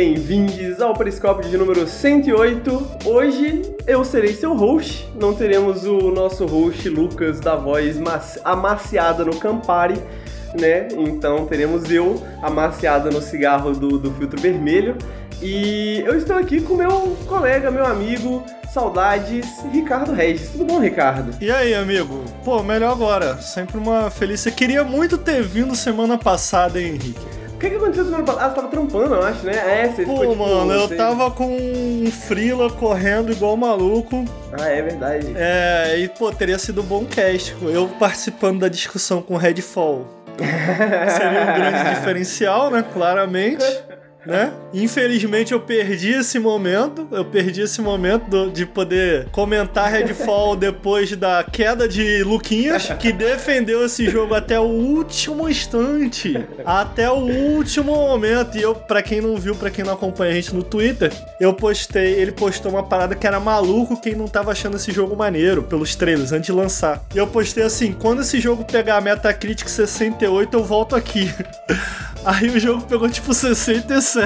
bem-vindos ao Periscópio de número 108. Hoje eu serei seu host, não teremos o nosso host Lucas da voz amaciada no Campari, né? Então teremos eu amaciada no cigarro do, do filtro vermelho. E eu estou aqui com meu colega, meu amigo, saudades, Ricardo Regis. Tudo bom, Ricardo? E aí, amigo? Pô, melhor agora. Sempre uma felicidade. Queria muito ter vindo semana passada, hein, Henrique? O que, que aconteceu semana passada? Ah, você tava trampando, eu acho, né? É, você Pô, ficou, tipo, mano, eu tava com um frila correndo igual maluco. Ah, é verdade. É, e, pô, teria sido um bom cast. Eu participando da discussão com Redfall. Seria um grande diferencial, né? Claramente né? Infelizmente eu perdi esse momento, eu perdi esse momento do, de poder comentar Redfall depois da queda de Luquinhas, que defendeu esse jogo até o último instante, até o último momento. E eu, para quem não viu, para quem não acompanha a gente no Twitter, eu postei, ele postou uma parada que era maluco quem não tava achando esse jogo maneiro pelos trailers antes de lançar. E eu postei assim: quando esse jogo pegar a Metacritic 68, eu volto aqui. Aí o jogo pegou tipo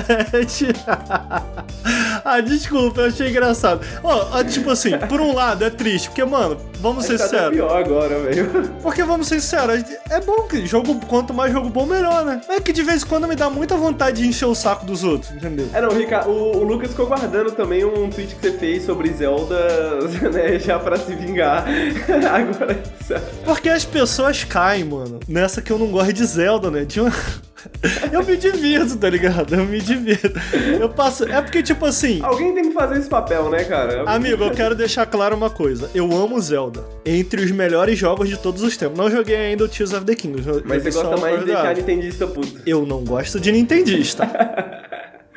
67. ah, desculpa, eu achei engraçado. Ó, oh, tipo assim, por um lado é triste, porque, mano, vamos ser tá sinceros. pior agora, velho. Porque, vamos ser sinceros, é bom que jogo, quanto mais jogo bom, melhor, né? É que de vez em quando me dá muita vontade de encher o saco dos outros, entendeu? É, não, Rica, o, o Lucas ficou guardando também um tweet que você fez sobre Zelda, né, já pra se vingar. agora, Porque as pessoas caem, mano, nessa que eu não gosto de Zelda, né? De uma eu me divirto, tá ligado? Eu me divirto. Eu passo. É porque, tipo assim. Alguém tem que fazer esse papel, né, cara? Alguém amigo, eu quero deixar claro uma coisa. Eu amo Zelda. Entre os melhores jogos de todos os tempos. Não joguei ainda o Tears of the Kingdom. Mas você gosta mais de deixar Nintendista puto. Eu não gosto de Nintendista.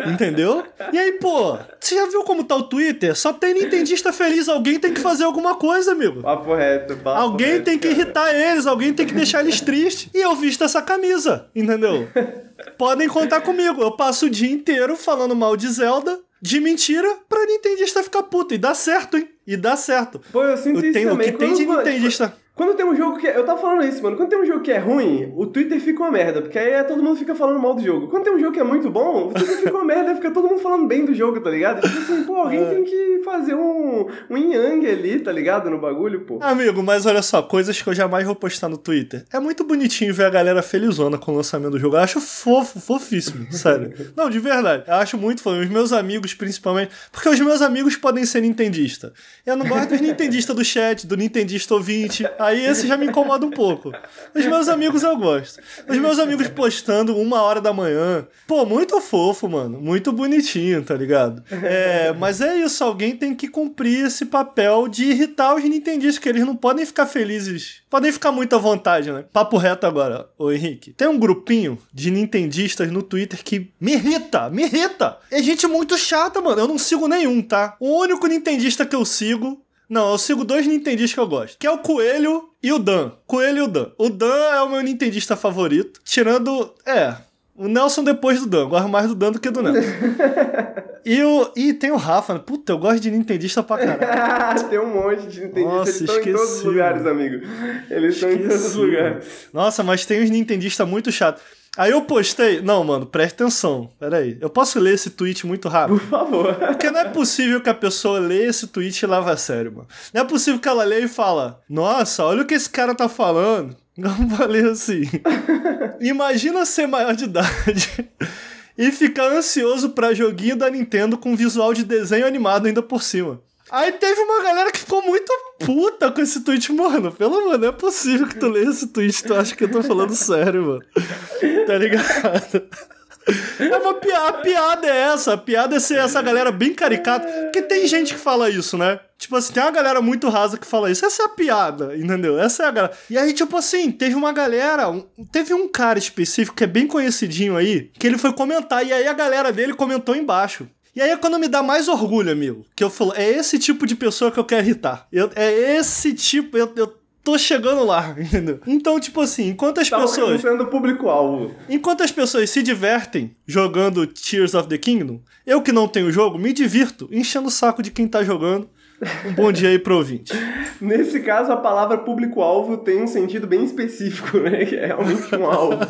Entendeu? E aí, pô, você já viu como tá o Twitter? Só tem nintendista feliz, alguém tem que fazer alguma coisa, amigo. Papo reto, papo Alguém reto, tem que cara. irritar eles, alguém tem que deixar eles tristes. E eu visto essa camisa, entendeu? Podem contar comigo. Eu passo o dia inteiro falando mal de Zelda, de mentira, pra nintendista ficar puta. E dá certo, hein? E dá certo. Pô, eu sinto eu isso tenho, também. O que tem de nintendista... Tipo, quando tem um jogo que. É, eu tava falando isso, mano. Quando tem um jogo que é ruim, o Twitter fica uma merda. Porque aí todo mundo fica falando mal do jogo. Quando tem um jogo que é muito bom, o Twitter fica uma merda. Fica todo mundo falando bem do jogo, tá ligado? Tipo assim, pô, alguém é. tem que fazer um, um yang ali, tá ligado? No bagulho, pô. Amigo, mas olha só, coisas que eu jamais vou postar no Twitter. É muito bonitinho ver a galera felizona com o lançamento do jogo. Eu acho fofo, fofíssimo, sério. Não, de verdade. Eu acho muito fofo. Os meus amigos, principalmente. Porque os meus amigos podem ser nintendistas. Eu não gosto dos nintendistas do chat, do nintendista ouvinte. Aí esse já me incomoda um pouco. Os meus amigos eu gosto. Os meus amigos postando uma hora da manhã. Pô, muito fofo, mano. Muito bonitinho, tá ligado? É, mas é isso. Alguém tem que cumprir esse papel de irritar os nintendistas, que eles não podem ficar felizes. Podem ficar muito à vontade, né? Papo reto agora, ô Henrique. Tem um grupinho de nintendistas no Twitter que me irrita, me irrita. É gente muito chata, mano. Eu não sigo nenhum, tá? O único nintendista que eu sigo não, eu sigo dois Nintendistas que eu gosto. Que é o Coelho e o Dan. Coelho e o Dan. O Dan é o meu Nintendista favorito. Tirando. É. O Nelson depois do Dan. Gosto mais do Dan do que do Nelson. e, o, e tem o Rafa. Puta, eu gosto de Nintendista pra caralho. tem um monte de Nintendistas. Nossa, Eles estão em todos os lugares, amigo. Eles estão em todos os lugares. Nossa, mas tem uns Nintendistas muito chatos. Aí eu postei. Não, mano, presta atenção. Pera aí. Eu posso ler esse tweet muito rápido? Por favor. Porque não é possível que a pessoa leia esse tweet e leve a sério, mano. Não é possível que ela leia e fala: Nossa, olha o que esse cara tá falando. Não falei assim. Imagina ser maior de idade e ficar ansioso pra joguinho da Nintendo com visual de desenho animado ainda por cima. Aí teve uma galera que ficou muito puta com esse tweet, mano. Pelo amor, não é possível que tu leia esse tweet, tu acha que eu tô falando sério, mano. Tá ligado? É uma piada, a piada é essa, a piada é ser essa galera bem caricata, porque tem gente que fala isso, né? Tipo assim, tem uma galera muito rasa que fala isso, essa é a piada, entendeu? Essa é a galera. E aí, tipo assim, teve uma galera, um, teve um cara específico que é bem conhecidinho aí, que ele foi comentar, e aí a galera dele comentou embaixo. E aí é quando me dá mais orgulho, amigo. Que eu falo, é esse tipo de pessoa que eu quero irritar. Eu, é esse tipo, eu, eu tô chegando lá, entendeu? Então, tipo assim, enquanto as tá pessoas. sendo público-alvo. Enquanto as pessoas se divertem jogando Tears of the Kingdom, eu que não tenho jogo, me divirto enchendo o saco de quem tá jogando. Um bom dia aí pro ouvinte. Nesse caso, a palavra público-alvo tem um sentido bem específico, né? Que é realmente um alvo.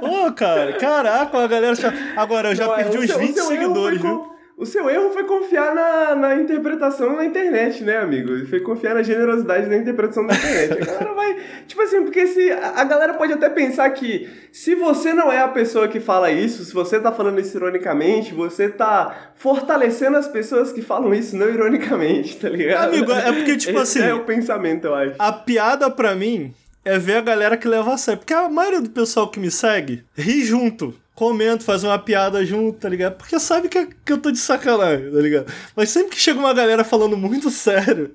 Ô, oh, cara, caraca, a galera. Agora, eu já Não, é, perdi uns seu, 20 seguidores, viu? O seu erro foi confiar na, na interpretação na internet, né, amigo? Foi confiar na generosidade da interpretação da internet. A galera vai. Tipo assim, porque se. A galera pode até pensar que se você não é a pessoa que fala isso, se você tá falando isso ironicamente, você tá fortalecendo as pessoas que falam isso não ironicamente, tá ligado? Amigo, é porque, tipo Esse assim. É o pensamento, eu acho. A piada pra mim é ver a galera que leva a sério. Porque a maioria do pessoal que me segue ri junto comento, faz uma piada junto, tá ligado? Porque sabe que, que eu tô de sacanagem, tá ligado? Mas sempre que chega uma galera falando muito sério,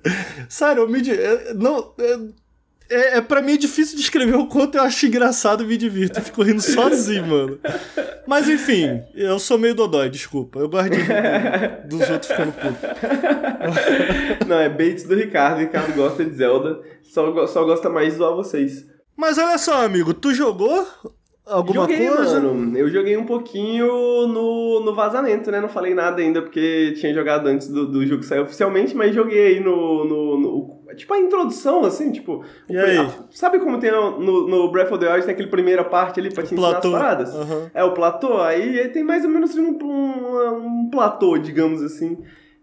sério, eu me. Não. É, é, pra mim é difícil descrever o quanto eu acho engraçado e me divirto. Eu fico rindo sozinho, mano. Mas enfim, eu sou meio dodói, desculpa. Eu rir dos outros ficando puto. Não, é baits do Ricardo. O Ricardo gosta de Zelda, só, só gosta mais de zoar vocês. Mas olha só, amigo, tu jogou alguma joguei, coisa? Mano. Eu joguei um pouquinho no, no vazamento, né? Não falei nada ainda porque tinha jogado antes do, do jogo sair oficialmente, mas joguei aí no, no, no Tipo a introdução, assim, tipo. E aí? A, sabe como tem no, no Breath of the Wild, tem aquele primeira parte ali pra te ensinar platô. as paradas? Uhum. É o platô, aí, aí tem mais ou menos um, um, um platô, digamos assim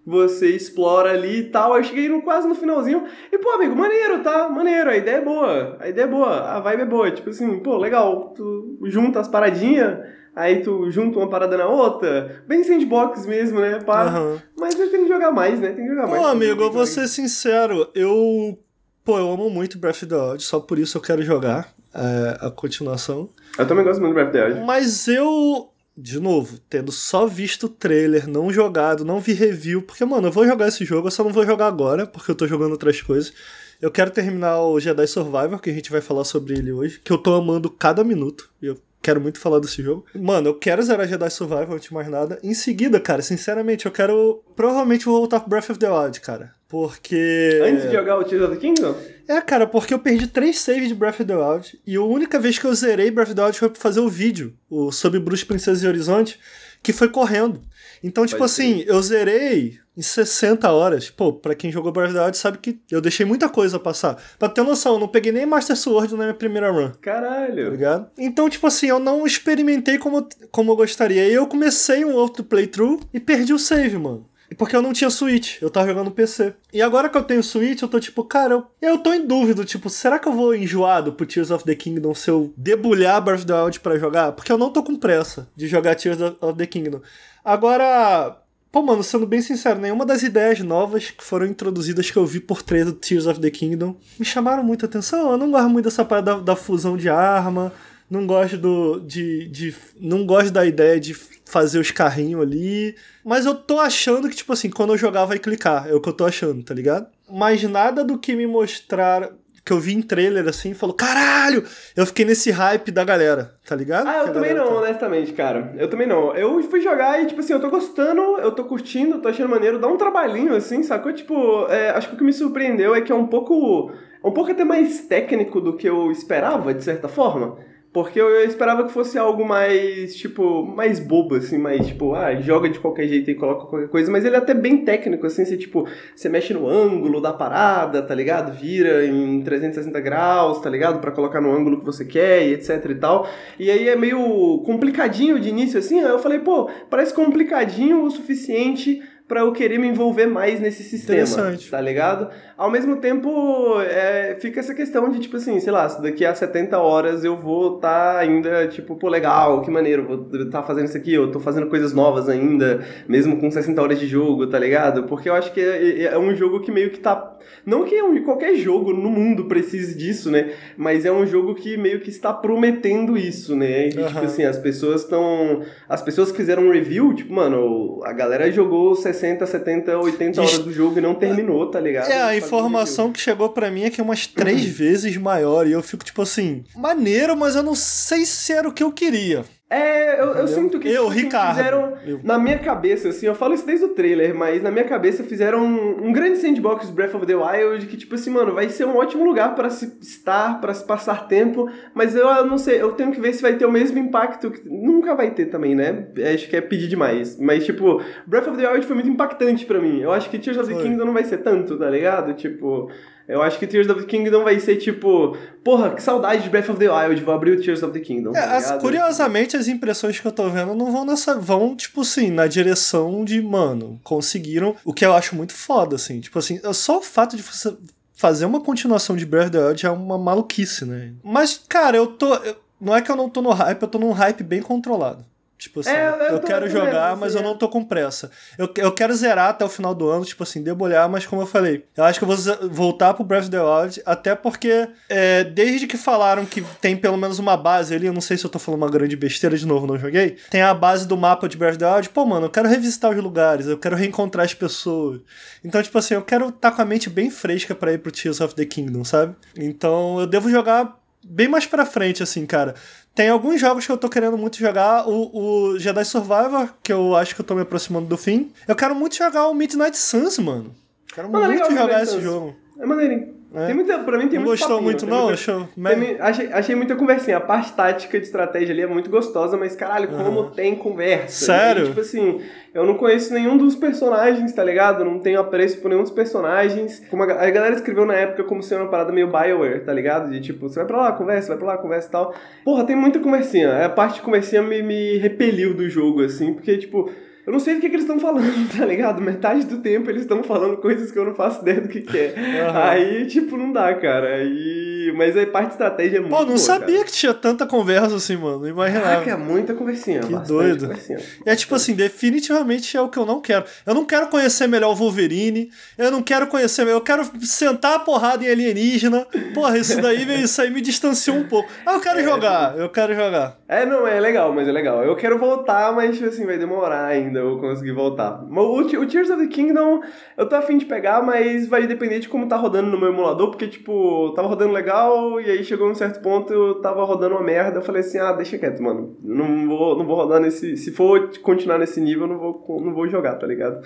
você explora ali e tal. Eu cheguei no, quase no finalzinho. E, pô, amigo, maneiro, tá? Maneiro, a ideia é boa. A ideia é boa, a vibe é boa. Tipo assim, pô, legal. Tu junta as paradinhas, aí tu junta uma parada na outra. Bem sandbox mesmo, né? Pá. Uhum. Mas eu tenho que jogar mais, né? Tem que jogar pô, mais. Pô, amigo, eu vou ser sincero. Eu. Pô, eu amo muito Breath of the Wild, só por isso eu quero jogar é, a continuação. Eu também gosto muito de Breath of the Wild. Mas eu de novo, tendo só visto o trailer, não jogado, não vi review, porque, mano, eu vou jogar esse jogo, eu só não vou jogar agora, porque eu tô jogando outras coisas. Eu quero terminar o Jedi Survivor, que a gente vai falar sobre ele hoje, que eu tô amando cada minuto. Eu quero muito falar desse jogo. Mano, eu quero zerar Jedi Survivor antes de mais nada. Em seguida, cara, sinceramente, eu quero. Provavelmente vou voltar pro Breath of the Wild, cara. Porque. Antes de jogar o Tears of the Kingdom? É, cara, porque eu perdi três saves de Breath of the Wild. E a única vez que eu zerei Breath of the Wild foi pra fazer o vídeo, o Sobre Bruce, Princesa e Horizonte, que foi correndo. Então, tipo Pode assim, ser. eu zerei em 60 horas. Pô, pra quem jogou Breath of the Wild sabe que eu deixei muita coisa passar. Pra ter noção, eu não peguei nem Master Sword na minha primeira run. Caralho. Tá ligado? Então, tipo assim, eu não experimentei como, como eu gostaria. E eu comecei um outro playthrough e perdi o save, mano. Porque eu não tinha Switch, eu tava jogando PC. E agora que eu tenho Switch, eu tô tipo, cara, eu, eu tô em dúvida, tipo, será que eu vou enjoado pro Tears of the Kingdom se eu debulhar Breath of the Wild pra jogar? Porque eu não tô com pressa de jogar Tears of the Kingdom. Agora, pô, mano, sendo bem sincero, nenhuma das ideias novas que foram introduzidas que eu vi por trás do Tears of the Kingdom me chamaram muita atenção. Eu não gosto muito dessa parada da, da fusão de arma não gosto do, de, de. Não gosto da ideia de fazer os carrinhos ali. Mas eu tô achando que, tipo assim, quando eu jogar vai clicar. É o que eu tô achando, tá ligado? Mas nada do que me mostrar. Que eu vi em trailer assim, falou, caralho! Eu fiquei nesse hype da galera, tá ligado? Ah, eu também não, tá... honestamente, cara. Eu também não. Eu fui jogar e, tipo assim, eu tô gostando, eu tô curtindo, tô achando maneiro, dá um trabalhinho, assim, sacou? Tipo, é, acho que o que me surpreendeu é que é um pouco. É um pouco até mais técnico do que eu esperava, de certa forma. Porque eu esperava que fosse algo mais, tipo, mais bobo, assim, mais, tipo, ah, joga de qualquer jeito e coloca qualquer coisa, mas ele é até bem técnico, assim, você, tipo, você mexe no ângulo da parada, tá ligado? Vira em 360 graus, tá ligado? para colocar no ângulo que você quer e etc e tal. E aí é meio complicadinho de início, assim, aí eu falei, pô, parece complicadinho o suficiente para eu querer me envolver mais nesse sistema, tá ligado? Ao mesmo tempo, é, fica essa questão de, tipo assim, sei lá, se daqui a 70 horas eu vou estar tá ainda, tipo, pô, legal, que maneiro, vou estar tá fazendo isso aqui, eu tô fazendo coisas novas ainda, mesmo com 60 horas de jogo, tá ligado? Porque eu acho que é, é, é um jogo que meio que tá... Não que qualquer jogo no mundo precise disso, né? Mas é um jogo que meio que está prometendo isso, né? E, uhum. tipo assim, as pessoas estão... As pessoas que fizeram um review, tipo, mano, a galera jogou 60, 70, 80 horas do jogo e não terminou, tá ligado? É, a informação que chegou para mim é que é umas três vezes maior. E eu fico tipo assim, maneiro, mas eu não sei se era o que eu queria. É, eu, eu sinto que Eu, tipo, assim, Ricardo, fizeram. eu. Na minha cabeça, assim, eu falo isso desde o trailer, mas na minha cabeça fizeram um, um grande sandbox Breath of the Wild que, tipo assim, mano, vai ser um ótimo lugar para se estar, para se passar tempo, mas eu, eu não sei, eu tenho que ver se vai ter o mesmo impacto. Que, nunca vai ter também, né? Acho que é pedir demais. Mas, tipo, Breath of the Wild foi muito impactante pra mim. Eu acho que Tears of the. Kingdom não vai ser tanto, tá ligado? Tipo. Eu acho que Tears of the Kingdom vai ser tipo, porra, que saudade de Breath of the Wild, vou abrir o Tears of the Kingdom. É, tá as- curiosamente, as impressões que eu tô vendo não vão nessa. vão, tipo assim, na direção de, mano, conseguiram. O que eu acho muito foda, assim. Tipo assim, só o fato de você fazer uma continuação de Breath of the Wild é uma maluquice, né? Mas, cara, eu tô. eu- não é que eu não tô no hype, eu tô num hype bem controlado. Tipo assim, É, eu eu, tô- quero eu jogar, mas eu é. não tô com pressa. Eu, eu quero zerar até o final do ano, tipo assim, debulhar, mas como eu falei, eu acho que eu vou voltar pro Breath of the Wild, até porque é, desde que falaram que tem pelo menos uma base ali, eu não sei se eu tô falando uma grande besteira de novo, não joguei, tem a base do mapa de Breath of the Wild, pô, mano, eu quero revisitar os lugares, eu quero reencontrar as pessoas. Então, tipo assim, eu quero estar com a mente bem fresca pra ir pro Tears of the Kingdom, sabe? Então, eu devo jogar bem mais pra frente, assim, cara. Tem alguns jogos que eu tô querendo muito jogar. O, o Jedi Survivor, que eu acho que eu tô me aproximando do fim. Eu quero muito jogar o Midnight Suns, mano. Quero Mano, é muito legal jogar esse Suns. jogo. É maneirinho. É. Tem muita, pra mim tem Não muito gostou papinho, muito, não? muita- Achou? Tem achei, achei muita conversinha. A parte tática de estratégia ali é muito gostosa, mas caralho, como tem conversa. Sério? E, tipo assim, eu não conheço nenhum dos personagens, tá ligado? Não tenho apreço por nenhum dos personagens. Como a, a galera escreveu na época como sendo uma parada meio Bioware, tá ligado? De tipo, você vai pra lá, conversa, vai pra lá, conversa e tal. Porra, tem muita conversinha. A parte de conversinha me, me repeliu do jogo, assim, porque, tipo. Eu não sei do que, que eles estão falando, tá ligado? Metade do tempo eles estão falando coisas que eu não faço ideia do que, que é. Aham. Aí, tipo, não dá, cara. Aí... Mas a parte de estratégia é muito Pô, não boa, sabia cara. que tinha tanta conversa assim, mano. Não imaginava. Caraca, é muita conversinha. Que doido. Conversinha. É tipo assim, definitivamente é o que eu não quero. Eu não quero conhecer melhor o Wolverine. Eu não quero conhecer. Eu quero sentar a porrada em alienígena. Porra, isso daí, isso aí me distanciou um pouco. Ah, eu quero jogar. Eu quero jogar. É, não, é legal, mas é legal. Eu quero voltar, mas, tipo assim, vai demorar ainda eu conseguir voltar. O, o Tears of the Kingdom, eu tô afim de pegar, mas vai depender de como tá rodando no meu emulador, porque, tipo, tava rodando legal, e aí chegou um certo ponto, eu tava rodando uma merda, eu falei assim, ah, deixa quieto, mano. Não vou, não vou rodar nesse... Se for continuar nesse nível, não vou, não vou jogar, tá ligado?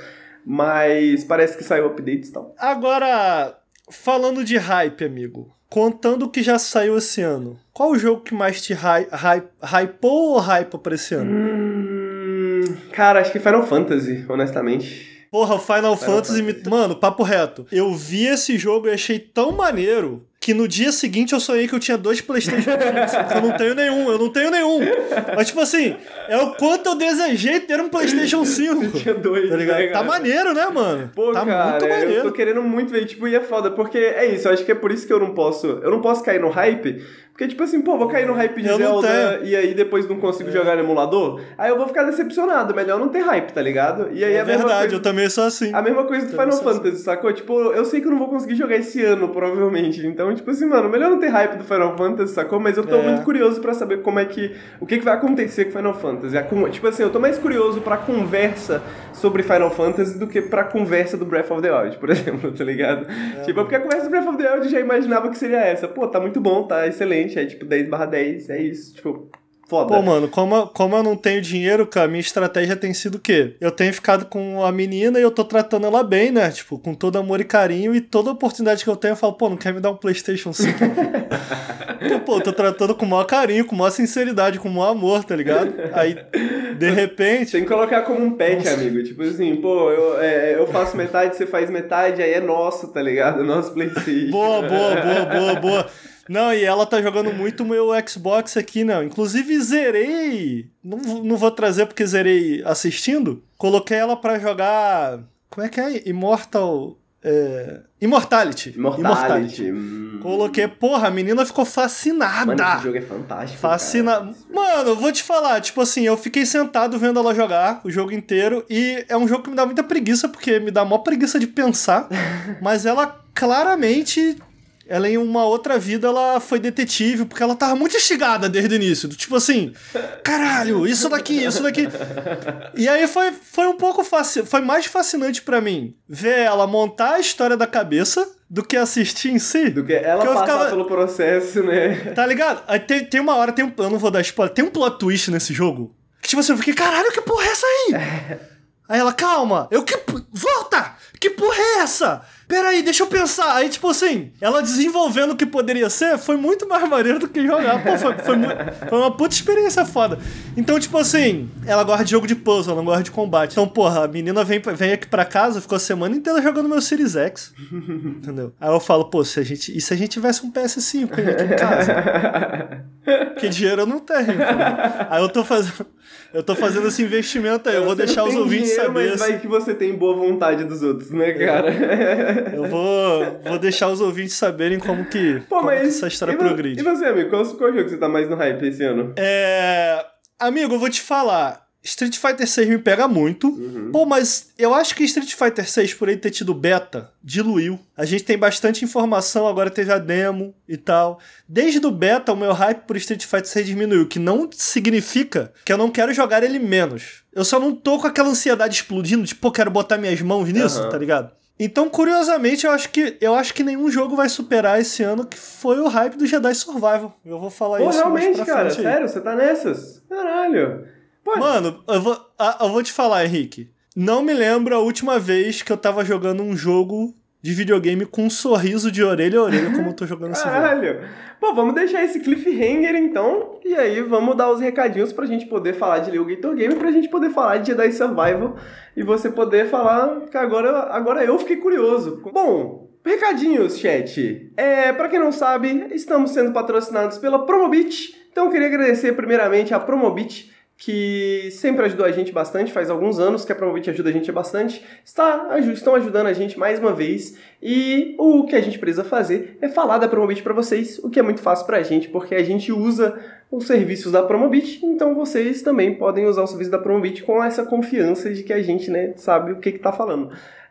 Mas parece que saiu updates e tal. Agora, falando de hype, amigo. Contando o que já saiu esse ano. Qual o jogo que mais te hy hy hypou ou hypa pra esse ano? Hum, cara, acho que Final Fantasy, honestamente. Porra, Final, Final Fantasy, me... Mano, papo reto. Eu vi esse jogo e achei tão maneiro que no dia seguinte eu sonhei que eu tinha dois Playstation 5. eu não tenho nenhum, eu não tenho nenhum. Mas, tipo assim, é o quanto eu desejei ter um Playstation 5. Tinha dois, Tá ligado? né, Tá maneiro, né, mano? Pô, tá cara, muito eu maneiro. tô querendo muito ver, tipo, e é foda, porque é isso, eu acho que é por isso que eu não posso, eu não posso cair no hype, porque, tipo assim, pô, vou cair no hype de Eu Zelda e aí depois não consigo jogar no emulador, aí eu vou ficar decepcionado, melhor não ter hype, tá ligado? E aí É a mesma verdade, coisa- eu também sou assim. A mesma coisa do Final assim. Fantasy, sacou? Tipo, eu sei que eu não vou conseguir jogar esse ano, provavelmente. Então, tipo assim, mano, melhor não ter hype do Final Fantasy, sacou? Mas eu tô É. muito curioso pra saber como é que. O que, que vai acontecer com Final Fantasy. Tipo assim, eu tô mais curioso pra conversa sobre Final Fantasy do que pra conversa do Breath of the Wild, por exemplo, tá ligado? É. tipo, porque a conversa do Breath of the Wild eu já imaginava que seria essa. Pô, tá muito bom, tá excelente. É tipo 10 barra 10, é isso. Tipo, foda. Pô, mano, como, eu- como eu não tenho dinheiro, cara, minha estratégia tem sido o quê? Eu tenho ficado com a menina e eu tô tratando ela bem, né? Tipo, com todo amor e carinho, e toda oportunidade que eu tenho, eu falo, pô, não quer me dar um PlayStation 5? Então, pô, eu tô tratando com o maior carinho, com maior sinceridade, com o maior amor, tá ligado? Aí, de repente. Tem que colocar como um pet, amigo. Tipo assim, pô, eu, é, eu faço metade, você faz metade, aí é nosso, tá ligado? Nosso Playstation. Boa, boa, boa, boa, boa. Não, e ela tá jogando muito o meu Xbox aqui, não. Inclusive, zerei. Não, vou- não vou trazer porque zerei assistindo. Coloquei ela pra jogar. Como é que é? Immortal. É... Immortality. Immortality. Hum. Coloquei. Porra, a menina ficou fascinada. Mano, esse jogo é fantástico. Fascina. Mano, eu vou te falar, tipo assim, eu fiquei sentado vendo ela jogar o jogo inteiro e é um jogo que me dá muita preguiça, porque me dá mó preguiça de pensar, mas ela claramente. Ela em uma outra vida ela foi detetive, porque ela tava muito instigada desde o início. Tipo assim, caralho, isso daqui, isso daqui. E aí foi, foi um pouco fascinante, foi mais fascinante pra mim ver ela montar a história da cabeça do que assistir em si. Do que ela Que passar ficava- pelo processo, né? Tá ligado? Aí tem, tem uma hora, tem um, eu não vou dar spoiler, tem um plot twist nesse jogo. Que tipo assim, eu fiquei, caralho, que porra é essa aí? Aí ela, calma, eu que. Volta! Que porra é essa? Peraí, deixa eu pensar. Aí, tipo assim, ela desenvolvendo o que poderia ser foi muito mais maneiro do que jogar. Pô, foi, foi, foi uma puta experiência foda. Então, tipo assim, ela gosta de jogo de puzzle, ela não gosta de combate. Então, porra, a menina vem, vem aqui pra casa, ficou a semana inteira jogando meu Series X. Entendeu? Aí eu falo, pô, se a gente, e se a gente tivesse um PS5 aqui em casa? Porque dinheiro eu não tenho. Aí eu tô fazendo. Eu tô fazendo esse investimento aí. Eu vou deixar os ouvintes dinheiro, saberem. Mas vai que você tem boa vontade dos outros, né, cara? Eu vou, vou deixar os ouvintes saberem como que, Pô, como que essa história e, progride. E você, amigo? Qual, qual jogo você tá mais no hype esse ano? É. Amigo, eu vou te falar. Street Fighter 6 me pega muito. Uhum. Pô, mas eu acho que Street Fighter 6, por ele ter tido beta, diluiu. A gente tem bastante informação, agora teve a demo e tal. Desde o beta, o meu hype por Street Fighter 6 diminuiu, que não significa que eu não quero jogar ele menos. Eu só não tô com aquela ansiedade explodindo, tipo, pô, quero botar minhas mãos nisso, Aham. tá ligado? Então, curiosamente, eu acho que eu acho que nenhum jogo vai superar esse ano que foi o hype do Jedi Survival. Eu vou falar Pô, isso mais realmente, cara, sério, você tá nessas? Caralho. Pô, Mano, eu vou, eu vou te falar, Henrique. Não me lembro a última vez que eu tava jogando um jogo de videogame com um sorriso de orelha a orelha como eu tô jogando esse. Caralho. Pô, vamos deixar esse cliffhanger então. E aí vamos dar os recadinhos pra gente poder falar de Leo Gator Game, pra gente poder falar de Jedi Survival e você poder falar que agora, agora eu fiquei curioso. Bom, recadinhos, chat. É, pra quem não sabe, estamos sendo patrocinados pela Promobit. Então eu queria agradecer primeiramente a Promobit que sempre ajudou a gente bastante, faz alguns anos que a Promobit ajuda a gente bastante, está, estão ajudando a gente mais uma vez, e o que a gente precisa fazer é falar da Promobit para vocês, o que é muito fácil pra gente, porque a gente usa os serviços da Promobit, então vocês também podem usar o serviço da Promobit com essa confiança de que a gente, né, sabe o que que tá falando.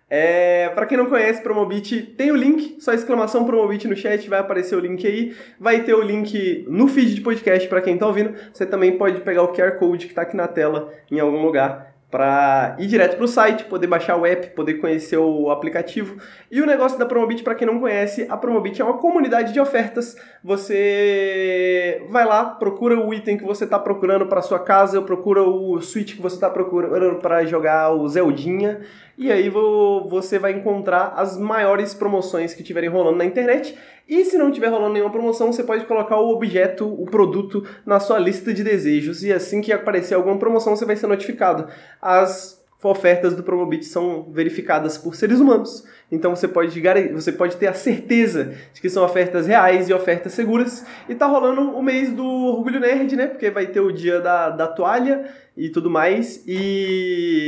É, para quem não conhece Promobit, tem o link, só exclamação Promobit no chat, vai aparecer o link aí. Vai ter o link no feed de podcast para quem tá ouvindo. Você também pode pegar o QR Code que tá aqui na tela em algum lugar para ir direto pro site, poder baixar o app, poder conhecer o aplicativo. E o negócio da Promobit, para quem não conhece, a Promobit é uma comunidade de ofertas. Você vai lá, procura o item que você está procurando para sua casa, procura o Switch que você está procurando para jogar o Zeldinha, e aí vo- você vai encontrar as maiores promoções que tiverem rolando na internet. E se não tiver rolando nenhuma promoção, você pode colocar o objeto, o produto, na sua lista de desejos. E assim que aparecer alguma promoção, você vai ser notificado. As ofertas do Promobit são verificadas por seres humanos. Então você pode, você pode ter a certeza de que são ofertas reais e ofertas seguras. E tá rolando o mês do Orgulho Nerd, né? Porque vai ter o dia da, da toalha e tudo mais. E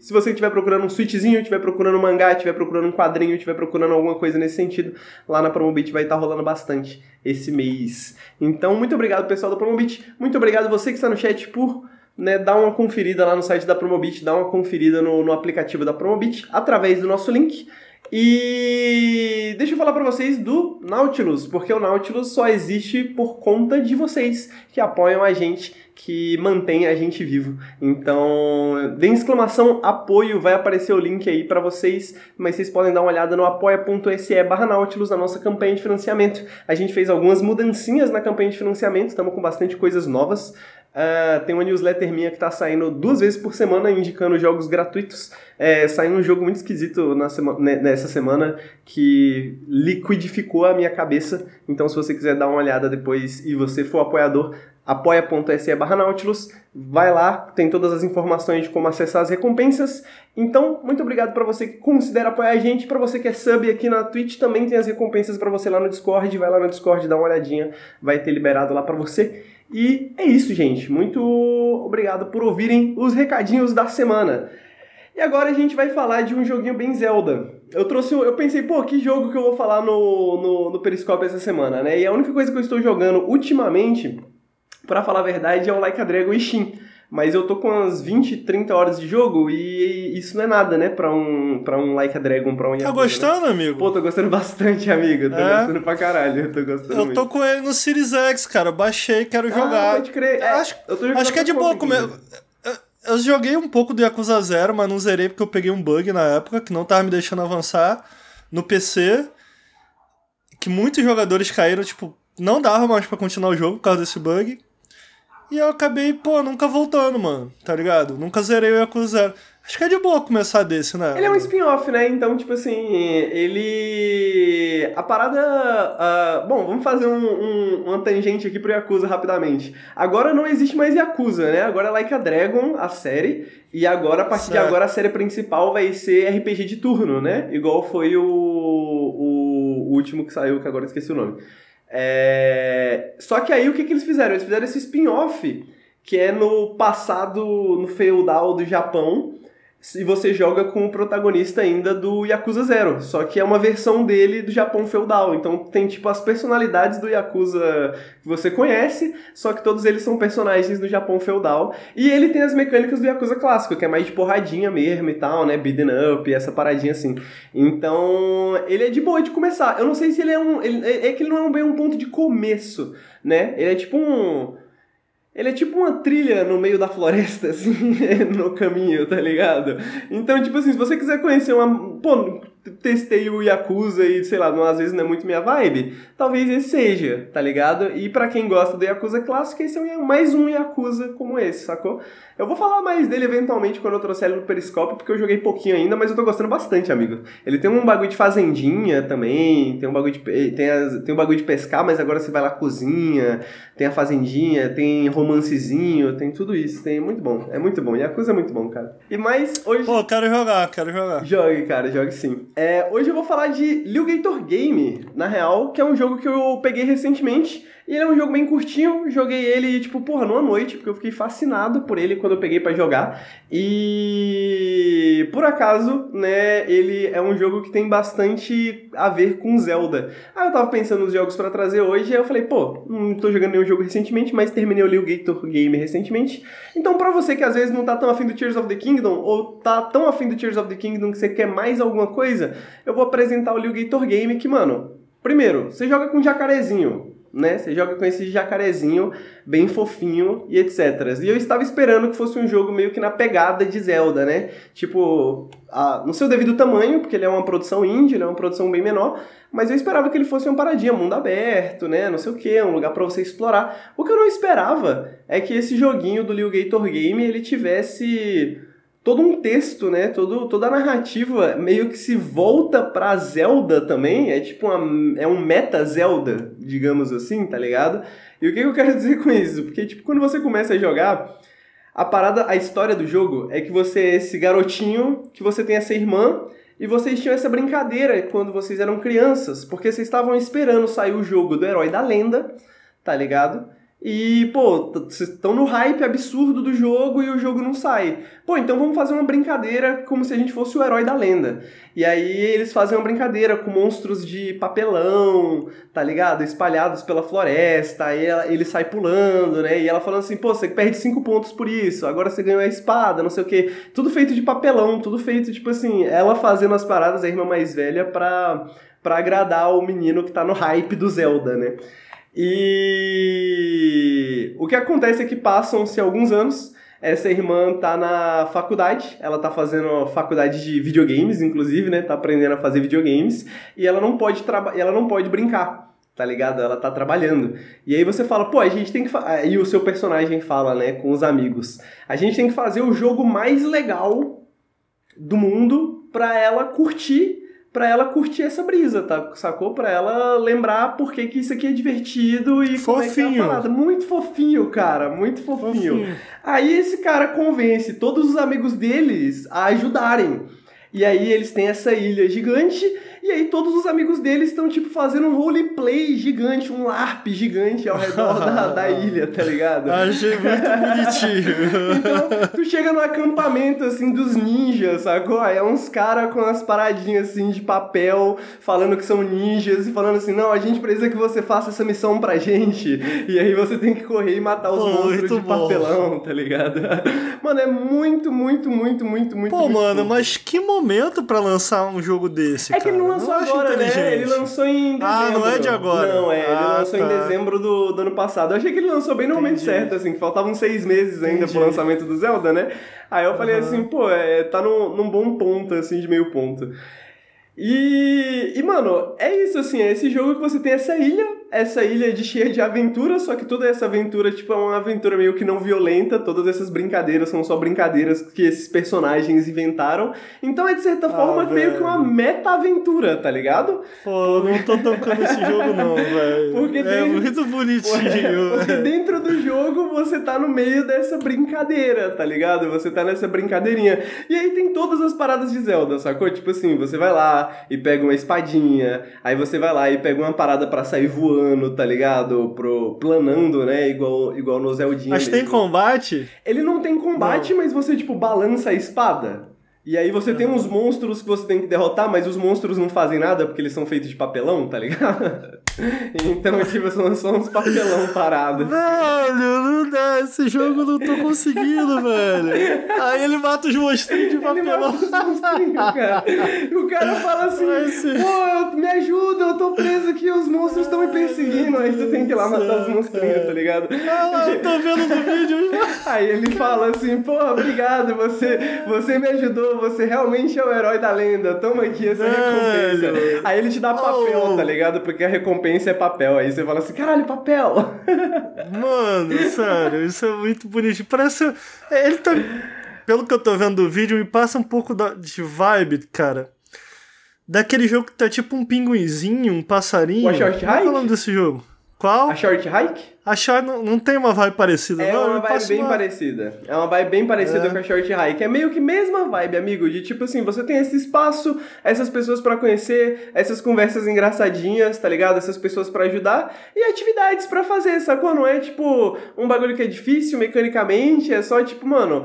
se você estiver procurando um switchzinho, estiver procurando um mangá, estiver procurando um quadrinho, estiver procurando alguma coisa nesse sentido, lá na Promobit vai estar rolando bastante esse mês. Então, muito obrigado, pessoal da Promobit. Muito obrigado você que está no chat por né, dar uma conferida lá no site da Promobit, dar uma conferida no, no aplicativo da Promobit através do nosso link. E deixa eu falar para vocês do Nautilus, porque o Nautilus só existe por conta de vocês que apoiam a gente, que mantém a gente vivo. Então, dê exclamação apoio, vai aparecer o link aí para vocês, mas vocês podem dar uma olhada no apoia.se barra Nautilus na nossa campanha de financiamento. A gente fez algumas mudancinhas na campanha de financiamento, estamos com bastante coisas novas. Ah, tem uma newsletter minha que tá saindo duas vezes por semana indicando jogos gratuitos. É, saiu um jogo muito esquisito na sema- ne- nessa semana que liquidificou a minha cabeça. Então, se você quiser dar uma olhada depois e você for apoiador, apoia.se barra Nautilus, vai lá, tem todas as informações de como acessar as recompensas. Então, muito obrigado para você que considera apoiar a gente, para você que é sub aqui na Twitch, também tem as recompensas para você lá no Discord, vai lá no Discord, dá uma olhadinha, vai ter liberado lá para você. E é isso, gente. Muito obrigado por ouvirem os recadinhos da semana. E agora a gente vai falar de um joguinho bem Zelda. Eu trouxe, eu pensei, pô, que jogo que eu vou falar no, no, no Periscope essa semana, né? E a única coisa que eu estou jogando ultimamente, pra falar a verdade, é o Like a Dragon e Shin. Mas eu tô com umas 20, 30 horas de jogo e isso não é nada, né? Pra um, pra um Like a Dragon, pra um Tá Yakuza, né? gostando, amigo? Pô, tô gostando bastante, amigo. Tô É? gostando pra caralho. Eu tô gostando eu muito. tô com ele no Series X, cara. Baixei, quero Ah, jogar. pode crer. É, acho, acho que é de boa comer. Eu joguei um pouco do Yakuza Zero, mas não zerei porque eu peguei um bug na época que não tava me deixando avançar. no PC, que muitos jogadores caíram, tipo, não dava mais para continuar o jogo por causa desse bug. E eu acabei, pô, nunca voltando, mano, tá ligado? Nunca zerei o Yakuza. Acho que é de boa começar desse, né? Ele é um spin-off, né? Então, tipo assim, ele. A parada. Uh... Bom, vamos fazer um, um, uma tangente aqui pro Yakuza rapidamente. Agora não existe mais Yakuza, né? Agora é Like a Dragon, a série. E agora, a partir certo. de agora, a série principal vai ser RPG de turno, né? Igual foi o, o último que saiu, que agora esqueci o nome. É... Só que aí o que, que eles fizeram? Eles fizeram esse spin-off que é no passado, no feudal do Japão, e você joga com o protagonista ainda do Yakuza Zero, só que é uma versão dele do Japão feudal. Então tem tipo as personalidades do Yakuza que você conhece, só que todos eles são personagens do Japão feudal. E ele tem as mecânicas do Yakuza clássico, que é mais de porradinha mesmo e tal, né? Beaten up, essa paradinha assim. Então, ele é de boa de começar. Eu não sei se ele é um. Ele, é, é que ele não é bem um ponto de começo, né? Ele é tipo um ele é tipo uma trilha no meio da floresta, assim, no caminho, tá ligado? Então, tipo assim, se você quiser conhecer uma. Pô, testei o Yakuza e, sei lá, não, às vezes não é muito minha vibe, talvez esse seja, tá ligado? E para quem gosta do Yakuza clássico, esse é mais um Yakuza como esse, sacou? Eu vou falar mais dele eventualmente quando eu trouxer ele no Periscope, porque eu joguei pouquinho ainda, mas eu tô gostando bastante, amigo. Ele tem um bagulho de fazendinha também, tem um bagulho de, tem, as, tem um bagulho de pescar, mas agora você vai lá cozinha, tem a fazendinha, tem romancezinho, tem tudo isso. Tem, é muito bom, é muito bom. Yakuza é muito bom, cara. E mais, hoje... Pô, quero jogar, quero jogar. Jogue, cara, jogue sim. É, hoje eu vou falar de Gator Game, na real, que é um jogo que eu peguei recentemente e ele é um jogo bem curtinho, joguei ele, tipo, porra, numa noite, porque eu fiquei fascinado por ele quando eu peguei para jogar. E por acaso, né, ele é um jogo que tem bastante a ver com Zelda. Aí eu tava pensando nos jogos para trazer hoje, e eu falei, pô, não tô jogando nenhum jogo recentemente, mas terminei o Liu Gator Game recentemente. Então, pra você que às vezes não tá tão afim do Tears of the Kingdom, ou tá tão afim do Tears of the Kingdom que você quer mais alguma coisa, eu vou apresentar o Liu Gator Game, que, mano, primeiro, você joga com jacarezinho né? Você joga com esse jacarezinho bem fofinho e etc. E eu estava esperando que fosse um jogo meio que na pegada de Zelda, né? Tipo, a, no seu devido tamanho, porque ele é uma produção indie, ele é uma produção bem menor, mas eu esperava que ele fosse uma paradinha, mundo aberto, né? Não sei o que, um lugar para você explorar. O que eu não esperava é que esse joguinho do Liu Gator Game ele tivesse todo um texto, né? Todo, toda a narrativa meio que se volta pra Zelda também. É tipo uma, é um meta Zelda, digamos assim, tá ligado? E o que eu quero dizer com isso? Porque, tipo, quando você começa a jogar, a parada, a história do jogo é que você é esse garotinho, que você tem essa irmã, e vocês tinham essa brincadeira quando vocês eram crianças, porque vocês estavam esperando sair o jogo do Herói da Lenda, tá ligado? E, pô, vocês estão no hype absurdo do jogo e o jogo não sai. Pô, então vamos fazer uma brincadeira como se a gente fosse o herói da lenda. E aí eles fazem uma brincadeira com monstros de papelão, tá ligado? Espalhados pela floresta. Aí ela, ele sai pulando, né? E ela falando assim, pô, você perde cinco pontos por isso, agora você ganhou a espada, não sei o quê. Tudo feito de papelão, tudo feito, tipo assim, ela fazendo as paradas, a irmã mais velha, pra, pra agradar o menino que tá no hype do Zelda, né? E o que acontece é que passam-se alguns anos, essa irmã tá na faculdade, ela tá fazendo faculdade de videogames, inclusive, né? Tá aprendendo a fazer videogames, e ela não pode ela não pode brincar, tá ligado? Ela tá trabalhando. E aí você fala, pô, a gente tem que e o seu personagem fala, né, com os amigos. A gente tem que fazer o jogo mais legal do mundo para ela curtir para ela curtir essa brisa, tá? Sacou? Para ela lembrar por que, que isso aqui é divertido e fofinho. como é que é Muito fofinho, cara, muito fofinho. fofinho. Aí esse cara convence todos os amigos deles a ajudarem. E aí eles têm essa ilha gigante e aí todos os amigos dele estão, tipo, fazendo um roleplay gigante, um LARP gigante ao redor da, da ilha, tá ligado? Achei muito bonitinho. então, tu chega no acampamento, assim, dos ninjas, sacou? Aí é uns caras com as paradinhas, assim, de papel, falando que são ninjas e falando assim, não, a gente precisa que você faça essa missão pra gente. E aí você tem que correr e matar os Pô, monstros de bom. papelão, tá ligado? Mano, é muito, muito, muito, muito, muito Pô, mano, mas que momento pra lançar um jogo desse, é cara? Lançou agora, né? Ele lançou em dezembro. Ah, não é de agora? Não, é. Ele ah, lançou tá. em dezembro do, do ano passado. Eu achei que ele lançou bem no Entendi. momento certo, assim, que faltavam seis meses ainda Entendi. pro lançamento do Zelda, né? Aí eu falei uhum. assim, pô, é, tá num, num bom ponto, assim, de meio ponto. E, e, mano, é isso, assim, é esse jogo que você tem essa ilha, essa ilha de cheia de aventura, só que toda essa aventura, tipo, é uma aventura meio que não violenta, todas essas brincadeiras são só brincadeiras que esses personagens inventaram. Então é, de certa ah, forma, velho. meio que uma meta-aventura, tá ligado? Pô, não tô tocando esse jogo não, velho. Porque é dentro... muito bonitinho, Porque dentro do jogo você tá no meio dessa brincadeira, tá ligado? Você tá nessa brincadeirinha. E aí tem todas as paradas de Zelda, sacou? Tipo assim, você vai lá, e pega uma espadinha, aí você vai lá e pega uma parada para sair voando, tá ligado? Pro, planando, né? Igual, igual no Zeldinha. Mas mesmo. tem combate? Ele não tem combate, não. mas você, tipo, balança a espada. E aí você tem uns monstros que você tem que derrotar, mas os monstros não fazem nada porque eles são feitos de papelão, tá ligado? então, tipo, são só uns papelão parados. Velho, não dá, esse jogo eu não tô conseguindo, velho. Aí ele mata os monstrinhos de papelão. Ele mata os monstrinhos, cara. E o cara fala assim, pô, me ajuda, eu tô preso aqui, os monstros estão me perseguindo. Aí tu tem que ir lá matar os monstrinhos, tá ligado? Ah, eu tô vendo no vídeo. Aí ele fala assim, pô, obrigado, você, você me ajudou você realmente é o herói da lenda, toma aqui essa recompensa. Aí ele te dá papel, oh. tá ligado? Porque a recompensa é papel. Aí você fala assim, caralho, papel! Mano, sério, isso é muito bonitinho. Parece. Ele tá. Pelo que eu tô vendo do vídeo, me passa um pouco de vibe, cara. Daquele jogo que tá tipo um pinguinzinho, um passarinho. O Short Qual é o nome desse jogo? Qual? A Short Hike? A Short não, não tem uma vibe parecida, é não. É uma vibe bem uma... parecida. É uma vibe bem parecida é. com a Short Hike. É meio que mesma vibe, amigo. De tipo assim, você tem esse espaço, essas pessoas para conhecer, essas conversas engraçadinhas, tá ligado? Essas pessoas para ajudar e atividades para fazer, sacou? Não é tipo um bagulho que é difícil mecanicamente, é só tipo, mano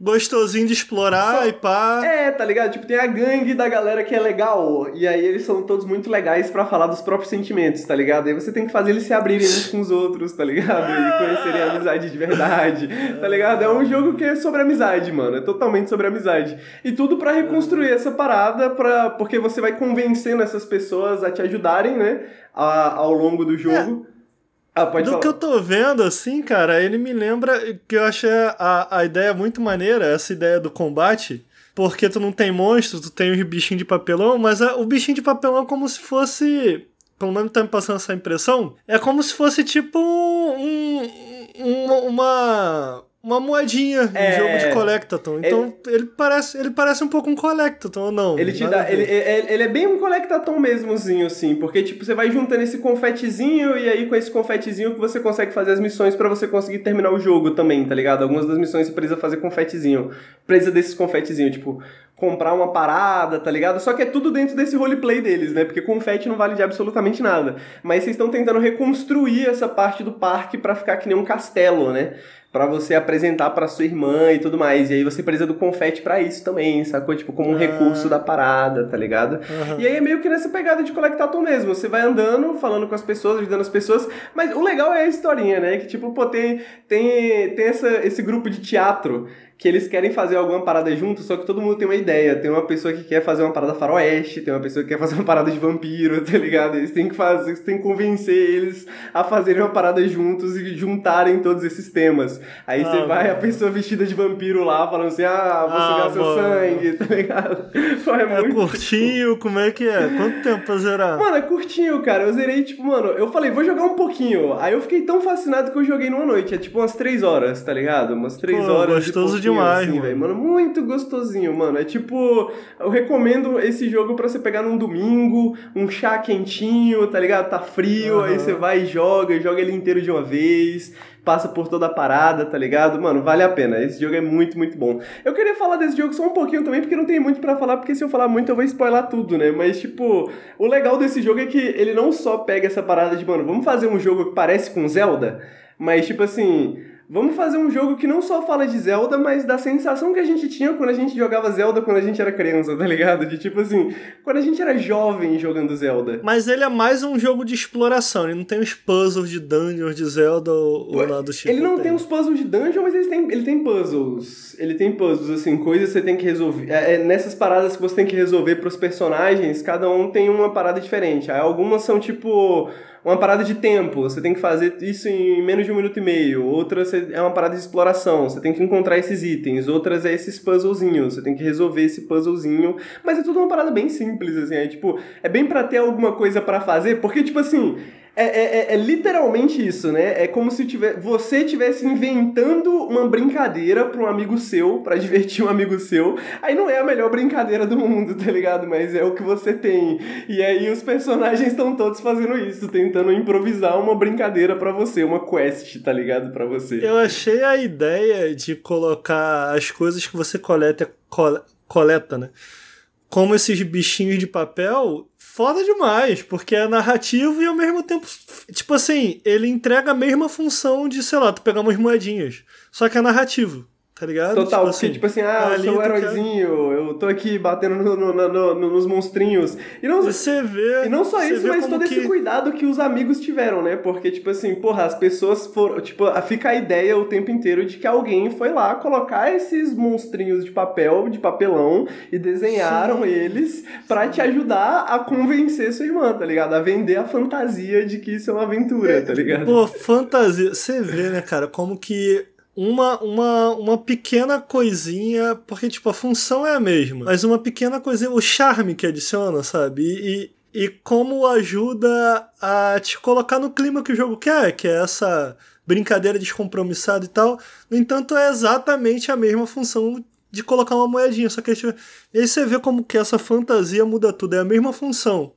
gostosinho de explorar Só, e pá. É, tá ligado? Tipo, tem a gangue da galera que é legal. E aí eles são todos muito legais para falar dos próprios sentimentos, tá ligado? Aí você tem que fazer eles se abrirem uns com os outros, tá ligado? E conhecerem a amizade de verdade, tá ligado? É um jogo que é sobre amizade, mano. É totalmente sobre amizade. E tudo para reconstruir essa parada, pra, porque você vai convencendo essas pessoas a te ajudarem, né? A, ao longo do jogo. É. Ah, Do falar. que eu tô vendo, assim, cara, ele me lembra que eu achei a, a ideia muito maneira, essa ideia do combate. Porque tu não tem monstro, tu tem os bichinhos de papelão, mas a, o bichinho de papelão é como se fosse. Pelo menos tá me passando essa impressão. É como se fosse tipo um, um uma uma moedinha é... jogo de Collectathon. Então ele... ele... parece, ele parece um pouco um Collectathon, ou não? Ele te dá. Ele, ele, ele, é bem um Collectathon mesmozinho, assim, porque tipo, você vai juntando esse confetezinho e aí com esse confetezinho que você consegue fazer as missões para você conseguir terminar o jogo também, tá ligado? Algumas das missões você precisa fazer confetezinho. Precisa desses confetezinhos, tipo, comprar uma parada, tá ligado? Só que é tudo dentro desse roleplay deles, né? Porque confete não vale de absolutamente nada. Mas vocês estão tentando reconstruir essa parte do parque para ficar que nem um castelo, né? Para você apresentar para sua irmã e tudo mais. E aí você precisa do confete para isso também, sacou? Tipo, como um ah. recurso da parada, tá ligado? Uhum. E aí é meio que nessa pegada de Collectathon mesmo. Você vai andando, falando com as pessoas, ajudando as pessoas. Mas o legal é a historinha, né? Que tipo, pô, tem, tem, tem essa, esse grupo de teatro que eles querem fazer alguma parada junto, só que todo mundo tem uma ideia. Tem uma pessoa que quer fazer uma parada faroeste, tem uma pessoa que quer fazer uma parada de vampiro, tá ligado? Eles têm que fazer, tem que convencer eles a fazerem uma parada juntos e juntarem todos esses temas. Aí ah, você vai, mano. a pessoa vestida de vampiro lá, falando assim, ah, vou ah, sugar seu sangue, tá ligado? É, é curtinho, como é que é? Quanto tempo pra zerar? Mano, é curtinho, cara. Eu zerei, tipo, mano, eu falei, vou jogar um pouquinho. Aí eu fiquei tão fascinado que eu joguei numa noite. É tipo umas três horas, tá ligado? Umas três Pô, horas. Gostoso de demais, assim, mano. mano. Muito gostosinho, mano. É tipo, eu recomendo esse jogo para você pegar num domingo, um chá quentinho, tá ligado? Tá frio, uhum. aí você vai e joga, joga ele inteiro de uma vez passa por toda a parada, tá ligado? Mano, vale a pena. Esse jogo é muito, muito bom. Eu queria falar desse jogo só um pouquinho também, porque não tem muito para falar, porque se eu falar muito eu vou spoiler tudo, né? Mas, tipo, o legal desse jogo é que ele não só pega essa parada de, mano, vamos fazer um jogo que parece com Zelda, mas, tipo assim Vamos fazer um jogo que não só fala de Zelda, mas da sensação que a gente tinha quando a gente jogava Zelda quando a gente era criança, tá ligado? De tipo assim, quando a gente era jovem jogando Zelda. Mas ele é mais um jogo de exploração, ele não tem os puzzles de dungeons de Zelda ou, ou lá do tipo. Ele não tem. tem os puzzles de dungeon, mas ele tem, ele tem puzzles. Ele tem puzzles, assim, coisas que você tem que resolver. É, é nessas paradas que você tem que resolver pros personagens, cada um tem uma parada diferente. Aí algumas são tipo uma parada de tempo, você tem que fazer isso em menos de um minuto e meio. Outra é uma parada de exploração, você tem que encontrar esses itens. Outras é esses puzzlezinhos, você tem que resolver esse puzzlezinho. Mas é tudo uma parada bem simples, assim. É tipo, é bem pra ter alguma coisa para fazer, porque, tipo assim. É, é, é, é, literalmente isso, né? É como se tiver, você estivesse inventando uma brincadeira para um amigo seu, para divertir um amigo seu. Aí não é a melhor brincadeira do mundo, tá ligado? Mas é o que você tem. E aí os personagens estão todos fazendo isso, tentando improvisar uma brincadeira para você, uma quest, tá ligado? para você. Eu achei a ideia de colocar as coisas que você coleta, coleta, né? Como esses bichinhos de papel foda demais, porque é narrativo e ao mesmo tempo, tipo assim, ele entrega a mesma função de, sei lá, tu pegar umas moedinhas. Só que é narrativo tá ligado? Total, tipo assim, tipo assim, ah, eu sou um heróizinho, eu tô aqui batendo no, no, no, nos monstrinhos. E não, você vê. E não só isso, mas todo que... esse cuidado que os amigos tiveram, né? Porque, tipo assim, porra, as pessoas foram. Tipo, fica a ideia o tempo inteiro de que alguém foi lá colocar esses monstrinhos de papel, de papelão, e desenharam Sim. eles para te ajudar a convencer sua irmã, tá ligado? A vender a fantasia de que isso é uma aventura, tá ligado? Pô, fantasia. Você vê, né, cara, como que uma, uma, uma pequena coisinha, porque, tipo, a função é a mesma, mas uma pequena coisinha, o charme que adiciona, sabe? E, e, e como ajuda a te colocar no clima que o jogo quer, que é essa brincadeira descompromissada e tal. No entanto, é exatamente a mesma função de colocar uma moedinha, só que aí você vê como que essa fantasia muda tudo, é a mesma função.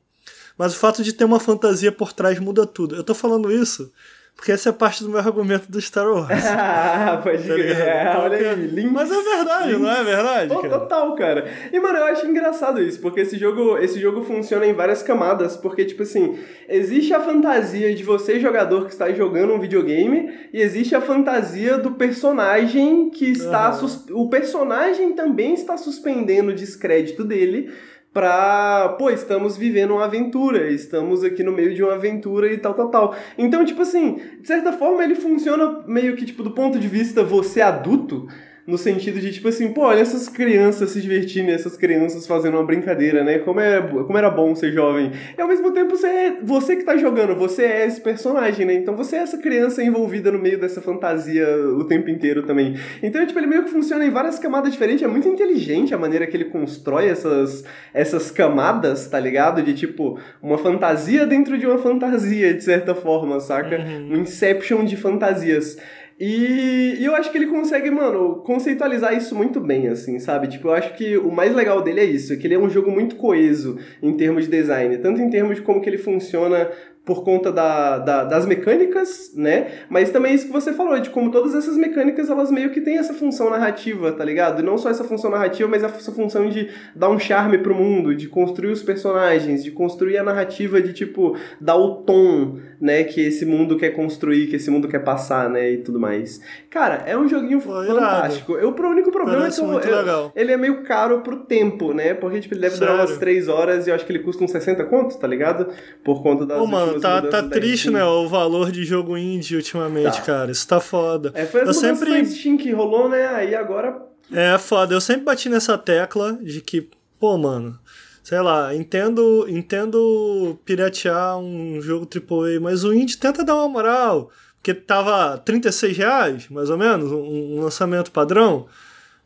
Mas o fato de ter uma fantasia por trás muda tudo. Eu tô falando isso porque essa é parte do meu argumento do Star Wars. ah, pode tá crer. É, olha aí, links, Mas é verdade, links. não é verdade? Cara? Total, cara. E, mano, eu acho engraçado isso, porque esse jogo, esse jogo funciona em várias camadas, porque, tipo assim, existe a fantasia de você, jogador, que está jogando um videogame, e existe a fantasia do personagem que está... Uhum. O personagem também está suspendendo o descrédito dele pra, pô, estamos vivendo uma aventura, estamos aqui no meio de uma aventura e tal, tal, tal. Então, tipo assim, de certa forma ele funciona meio que, tipo, do ponto de vista você adulto, no sentido de, tipo assim, pô, olha essas crianças se divertindo, essas crianças fazendo uma brincadeira, né? Como, é, como era bom ser jovem. E ao mesmo tempo, você, é, você que tá jogando, você é esse personagem, né? Então você é essa criança envolvida no meio dessa fantasia o tempo inteiro também. Então, tipo, ele meio que funciona em várias camadas diferentes. É muito inteligente a maneira que ele constrói essas, essas camadas, tá ligado? De, tipo, uma fantasia dentro de uma fantasia, de certa forma, saca? Uhum. Um Inception de fantasias. E, e, eu acho que ele consegue, mano, conceitualizar isso muito bem, assim, sabe? Tipo, eu acho que o mais legal dele é isso, é que ele é um jogo muito coeso em termos de design, tanto em termos de como que ele funciona por conta da, da, das mecânicas, né? Mas também isso que você falou, de como todas essas mecânicas, elas meio que têm essa função narrativa, tá ligado? E não só essa função narrativa, mas essa função de dar um charme pro mundo, de construir os personagens, de construir a narrativa, de, tipo, dar o tom, né, que esse mundo quer construir, que esse mundo quer passar, né, e tudo mais. Cara, é um joguinho Foi fantástico. Eu, o único problema Parece é que eu, eu, ele é meio caro pro tempo, né? Porque, tipo, ele deve Sério? durar umas 3 horas e eu acho que ele custa uns 60 contos, tá ligado? Por conta das Ô, mano, tá, tá triste, né? O valor de jogo indie ultimamente, tá. cara. Isso tá foda. É, foi as eu sempre Steam que rolou, né? Aí agora. É foda. Eu sempre bati nessa tecla de que, pô, mano. Sei lá, entendo, entendo piratear um jogo AAA, mas o indie tenta dar uma moral. Porque tava 36 reais, mais ou menos, um lançamento padrão.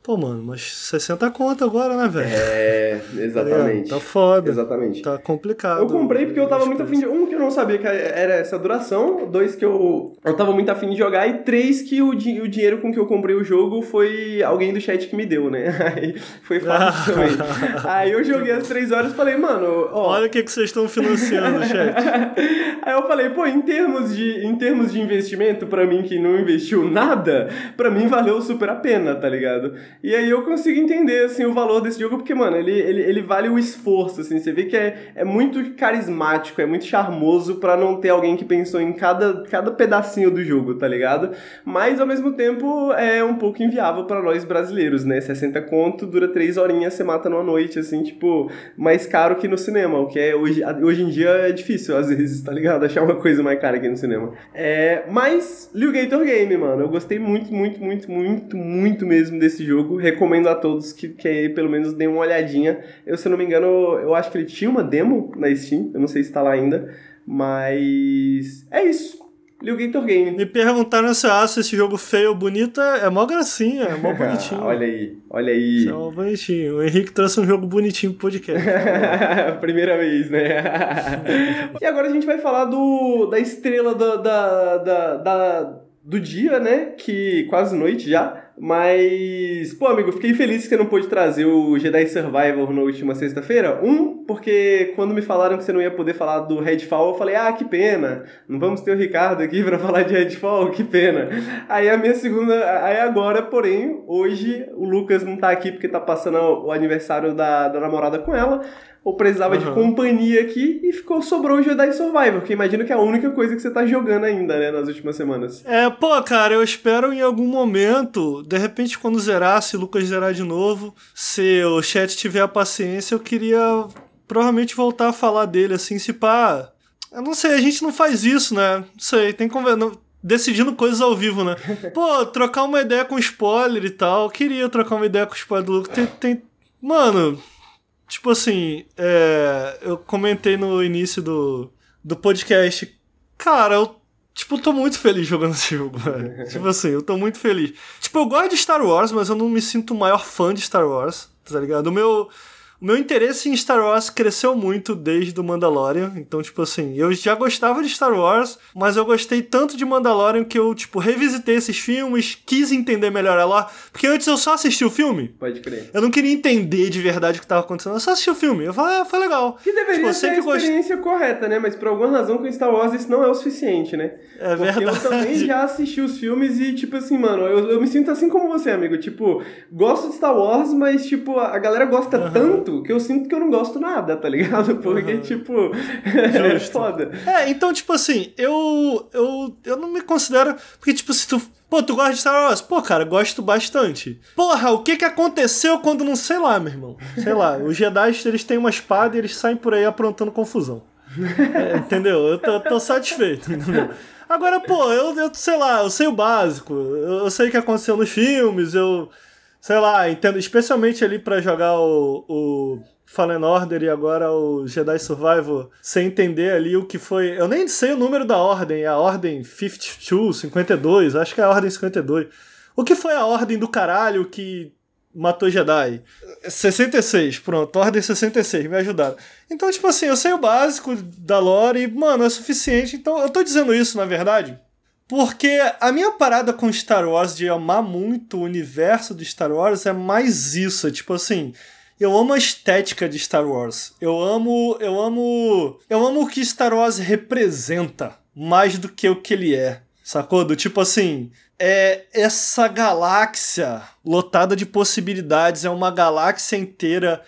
Pô, mano, mas 60 conto agora, né, velho? É, exatamente. Tá, tá foda. Exatamente. Tá complicado. Eu comprei porque eu tava muito afim de. Um, que eu não sabia que era essa duração. Dois, que eu, eu tava muito afim de jogar. E três, que o, di o dinheiro com que eu comprei o jogo foi alguém do chat que me deu, né? Aí foi fácil também. Aí eu joguei as três horas e falei, mano, ó. Olha o que, que vocês estão financiando, chat. Aí eu falei, pô, em termos de, em termos de investimento, pra mim que não investiu nada, pra mim valeu super a pena, tá ligado? E aí eu consigo entender, assim, o valor desse jogo, porque, mano, ele, ele, ele vale o esforço, assim, você vê que é, é muito carismático, é muito charmoso para não ter alguém que pensou em cada, cada pedacinho do jogo, tá ligado? Mas, ao mesmo tempo, é um pouco inviável para nós brasileiros, né? 60 conto, dura 3 horinhas, você mata numa noite, assim, tipo, mais caro que no cinema, o que é, hoje, hoje em dia é difícil, às vezes, tá ligado? Achar uma coisa mais cara aqui no cinema. É, mas, Liu Gator Game, mano, eu gostei muito, muito, muito, muito, muito mesmo desse jogo jogo. Recomendo a todos que, que pelo menos deem uma olhadinha. Eu, se não me engano, eu acho que ele tinha uma demo na Steam. Eu não sei se está lá ainda. Mas é isso. Ligator Game. Me perguntaram se eu acho esse jogo feio ou bonito, é mó gracinha, é mó bonitinho. olha aí, olha aí. É mó bonitinho. O Henrique trouxe um jogo bonitinho pro podcast. Primeira vez, né? e agora a gente vai falar do, da estrela da, da, da, da do dia, né? Que quase noite já. Mas, pô, amigo, fiquei feliz que você não pôde trazer o Jedi Survivor na última sexta-feira. Um, porque quando me falaram que você não ia poder falar do Redfall, eu falei, ah, que pena. Não vamos ter o Ricardo aqui pra falar de Redfall, que pena. Aí a minha segunda. Aí agora, porém, hoje o Lucas não tá aqui porque tá passando o aniversário da, da namorada com ela ou precisava uhum. de companhia aqui e ficou sobrou o Jedi Survivor, que imagino que é a única coisa que você tá jogando ainda, né, nas últimas semanas. É, pô, cara, eu espero em algum momento, de repente quando zerar, se o Lucas zerar de novo, se o chat tiver a paciência, eu queria provavelmente voltar a falar dele assim, se pá. Eu não sei, a gente não faz isso, né? Não sei, tem como decidindo coisas ao vivo, né? Pô, trocar uma ideia com spoiler e tal. Eu queria trocar uma ideia com spoiler do Lucas. Tem, tem... Mano, Tipo assim, é, eu comentei no início do, do podcast. Cara, eu tipo, tô muito feliz jogando esse jogo, velho. tipo assim, eu tô muito feliz. Tipo, eu gosto de Star Wars, mas eu não me sinto o maior fã de Star Wars, tá ligado? O meu, o meu interesse em Star Wars cresceu muito desde o Mandalorian. Então, tipo assim, eu já gostava de Star Wars, mas eu gostei tanto de Mandalorian que eu, tipo, revisitei esses filmes, quis entender melhor ela. Porque antes eu só assisti o filme. Pode crer. Eu não queria entender de verdade o que tava acontecendo. Eu só assisti o filme. Eu falei, ah, foi legal. Que deveria tipo, ser a experiência gost... correta, né? Mas por alguma razão com Star Wars isso não é o suficiente, né? É Porque verdade. eu também já assisti os filmes e, tipo assim, mano, eu, eu me sinto assim como você, amigo. Tipo, gosto de Star Wars, mas, tipo, a galera gosta uhum. Tanto que eu sinto que eu não gosto nada, tá ligado? Porque, uhum. tipo, é foda. É, então, tipo assim, eu, eu, eu não me considero. Porque, tipo, se tu. Pô, tu gosta de Star Wars? Pô, cara, gosto bastante. Porra, o que que aconteceu quando não. Sei lá, meu irmão. Sei lá. Os Jedi, eles têm uma espada e eles saem por aí aprontando confusão. É, entendeu? Eu tô, tô satisfeito, entendeu? Agora, pô, eu, eu sei lá, eu sei o básico. Eu, eu sei o que aconteceu nos filmes, eu sei lá, entendo, especialmente ali para jogar o, o Fallen Order e agora o Jedi Survival sem entender ali o que foi. Eu nem sei o número da ordem, é a ordem 52, 52, acho que é a ordem 52. O que foi a ordem do caralho que matou Jedi? 66, pronto, ordem 66, me ajudaram. Então, tipo assim, eu sei o básico da lore e, mano, é suficiente. Então, eu tô dizendo isso, na verdade, porque a minha parada com Star Wars de amar muito o universo de Star Wars é mais isso, é tipo assim, eu amo a estética de Star Wars. Eu amo, eu amo, eu amo o que Star Wars representa mais do que o que ele é. Sacou? Do tipo assim, é essa galáxia lotada de possibilidades, é uma galáxia inteira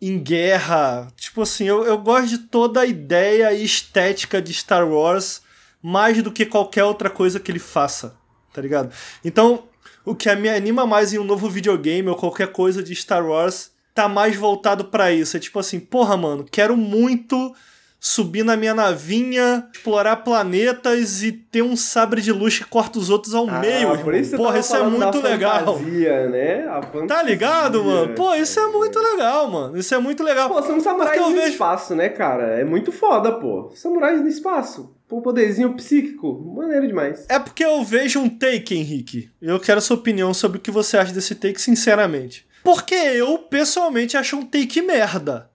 em guerra. Tipo assim, eu, eu gosto de toda a ideia e estética de Star Wars mais do que qualquer outra coisa que ele faça, tá ligado? Então, o que me anima mais em um novo videogame ou qualquer coisa de Star Wars tá mais voltado para isso. É tipo assim, porra, mano, quero muito subir na minha navinha, explorar planetas e ter um sabre de luz que corta os outros ao ah, meio. Por isso Porra, isso é muito legal. Fantasia, né? Tá ligado, mano? Pô, isso é muito legal, mano. Isso é muito legal. Pô, são samurais no vejo... espaço, né, cara? É muito foda, pô. Samurais no espaço. Pô, poderzinho psíquico. Maneiro demais. É porque eu vejo um take, Henrique. Eu quero sua opinião sobre o que você acha desse take, sinceramente. Porque eu, pessoalmente, acho um take merda.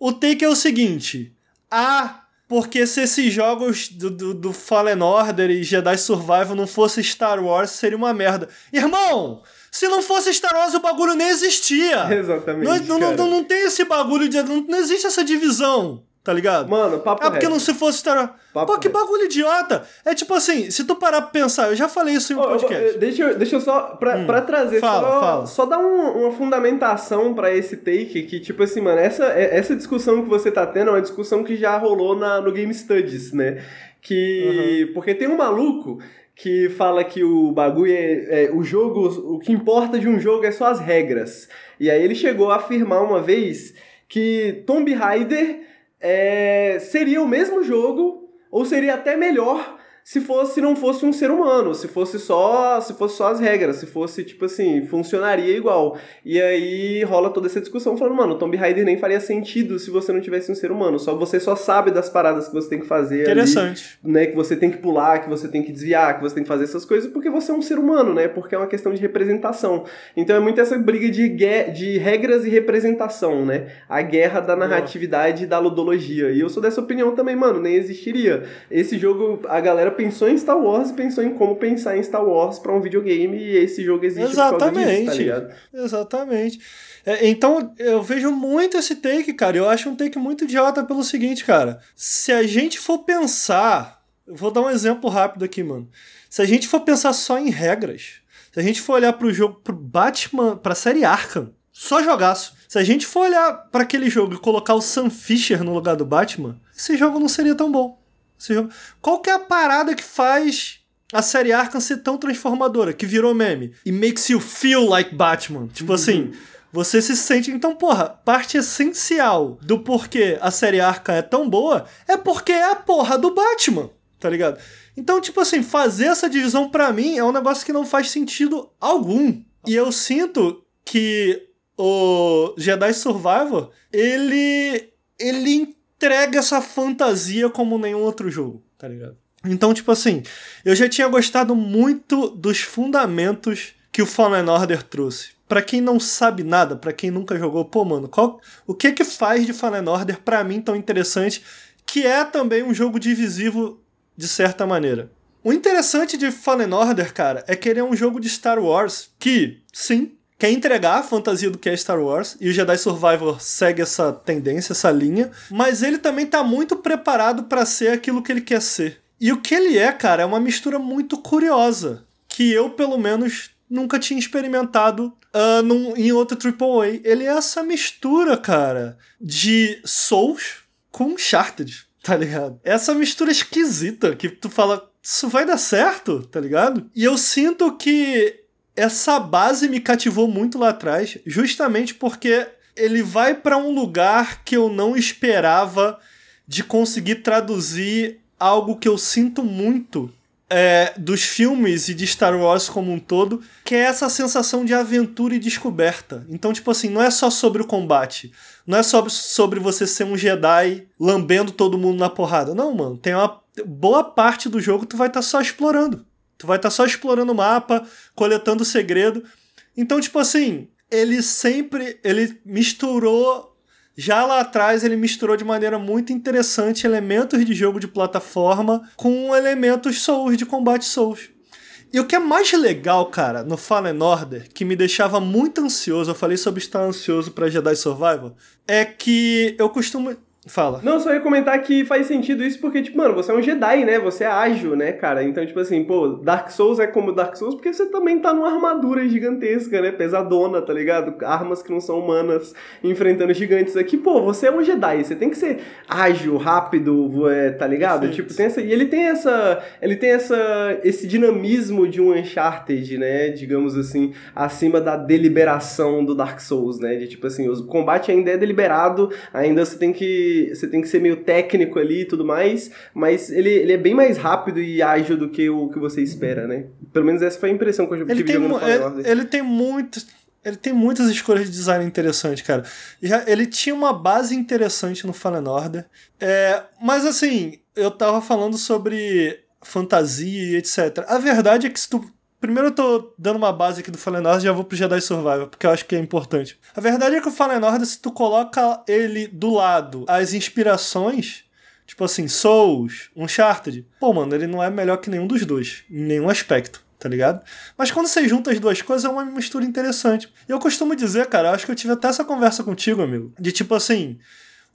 O take é o seguinte: ah, porque se esses jogos do, do, do, Fallen Order e Jedi Survival não fosse Star Wars, seria uma merda. Irmão, se não fosse Star Wars, o bagulho nem existia. Exatamente. Não, não, não, não, tem esse bagulho de. Não, não existe essa divisão tá ligado? Mano, papo É porque reto. não se fosse Star Papo Pô, que bagulho idiota! É tipo assim, se tu parar pra pensar, eu já falei isso em um oh, podcast. deixa, eu, deixa eu só, pra, hum. pra trazer, fala, só, fala. só dar um, uma fundamentação pra esse take, que tipo assim, mano, essa, é, essa discussão que você tá tendo é uma discussão que já rolou na, no Game Studies, né? Que... Uhum. Porque tem um maluco que fala que o bagulho é, é, o jogo, o que importa de um jogo é só as regras. E aí ele chegou a afirmar uma vez que Tomb Raider é, seria o mesmo jogo, ou seria até melhor, se fosse não fosse um ser humano, se fosse só, se fosse só as regras, se fosse tipo assim, funcionaria igual. E aí rola toda essa discussão falando, mano, Tomb Raider nem faria sentido se você não tivesse um ser humano, só você só sabe das paradas que você tem que fazer Interessante. Ali, né, que você tem que pular, que você tem que desviar, que você tem que fazer essas coisas porque você é um ser humano, né? Porque é uma questão de representação. Então é muito essa briga de, de regras e representação, né? A guerra da narratividade e da ludologia. E eu sou dessa opinião também, mano, nem existiria. Esse jogo, a galera pensou em Star Wars e pensou em como pensar em Star Wars para um videogame e esse jogo existe Exatamente. disso, tá ligado? Exatamente. É, então, eu vejo muito esse take, cara. Eu acho um take muito idiota pelo seguinte, cara. Se a gente for pensar. Eu vou dar um exemplo rápido aqui, mano. Se a gente for pensar só em regras, se a gente for olhar pro jogo, pro Batman, pra série Arkham, só jogaço. Se a gente for olhar para aquele jogo e colocar o Sam Fisher no lugar do Batman, esse jogo não seria tão bom. Qual que é a parada que faz a série Arkham ser tão transformadora, que virou meme? E makes you feel like Batman. Tipo uhum. assim, você se sente. Então, porra, parte essencial do porquê a série Arkham é tão boa é porque é a porra do Batman, tá ligado? Então, tipo assim, fazer essa divisão para mim é um negócio que não faz sentido algum. E eu sinto que o Jedi Survivor, ele ele entrega essa fantasia como nenhum outro jogo, tá ligado? Então, tipo assim, eu já tinha gostado muito dos fundamentos que o Fallen Order trouxe. Para quem não sabe nada, para quem nunca jogou, pô, mano, qual, o que que faz de Fallen Order para mim tão interessante, que é também um jogo divisivo de certa maneira. O interessante de Fallen Order, cara, é que ele é um jogo de Star Wars que, sim, quer entregar a fantasia do que é Star Wars, e o Jedi Survivor segue essa tendência, essa linha, mas ele também tá muito preparado para ser aquilo que ele quer ser. E o que ele é, cara, é uma mistura muito curiosa, que eu, pelo menos, nunca tinha experimentado uh, num, em outro AAA. Ele é essa mistura, cara, de Souls com Uncharted tá ligado? Essa mistura esquisita que tu fala, isso vai dar certo, tá ligado? E eu sinto que essa base me cativou muito lá atrás, justamente porque ele vai para um lugar que eu não esperava de conseguir traduzir algo que eu sinto muito é, dos filmes e de Star Wars como um todo, que é essa sensação de aventura e descoberta. Então, tipo assim, não é só sobre o combate. Não é só sobre você ser um Jedi lambendo todo mundo na porrada. Não, mano. Tem uma boa parte do jogo que tu vai estar tá só explorando. Tu vai estar tá só explorando o mapa, coletando segredo. Então, tipo assim, ele sempre ele misturou já lá atrás ele misturou de maneira muito interessante elementos de jogo de plataforma com elementos Souls de combate Souls. E o que é mais legal, cara, no Fallen Order, que me deixava muito ansioso, eu falei sobre estar ansioso para Jedi Survival, é que eu costumo Fala. Não, só ia comentar que faz sentido isso porque, tipo, mano, você é um Jedi, né? Você é ágil, né, cara? Então, tipo assim, pô, Dark Souls é como Dark Souls porque você também tá numa armadura gigantesca, né? Pesadona, tá ligado? Armas que não são humanas enfrentando gigantes aqui. Pô, você é um Jedi, você tem que ser ágil, rápido, é, tá ligado? Perfeito. Tipo, tem essa. E ele tem essa. Ele tem essa. esse dinamismo de um Uncharted, né? Digamos assim, acima da deliberação do Dark Souls, né? De tipo assim, o combate ainda é deliberado, ainda você tem que você tem que ser meio técnico ali e tudo mais, mas ele, ele é bem mais rápido e ágil do que o que você espera, né? Pelo menos essa foi a impressão que eu tive jogando Fallen ele, ele tem muito ele tem muitas escolhas de design interessantes, cara. Já, ele tinha uma base interessante no Fallen Order. É, mas assim, eu tava falando sobre fantasia e etc. A verdade é que se tu Primeiro eu tô dando uma base aqui do Fallen Order e já vou pro Jedi Survivor, porque eu acho que é importante. A verdade é que o Fallen Order, se tu coloca ele do lado, as inspirações, tipo assim, Souls, Uncharted, pô, mano, ele não é melhor que nenhum dos dois, em nenhum aspecto tá ligado? Mas quando você junta as duas coisas, é uma mistura interessante. E eu costumo dizer, cara, acho que eu tive até essa conversa contigo, amigo, de tipo assim,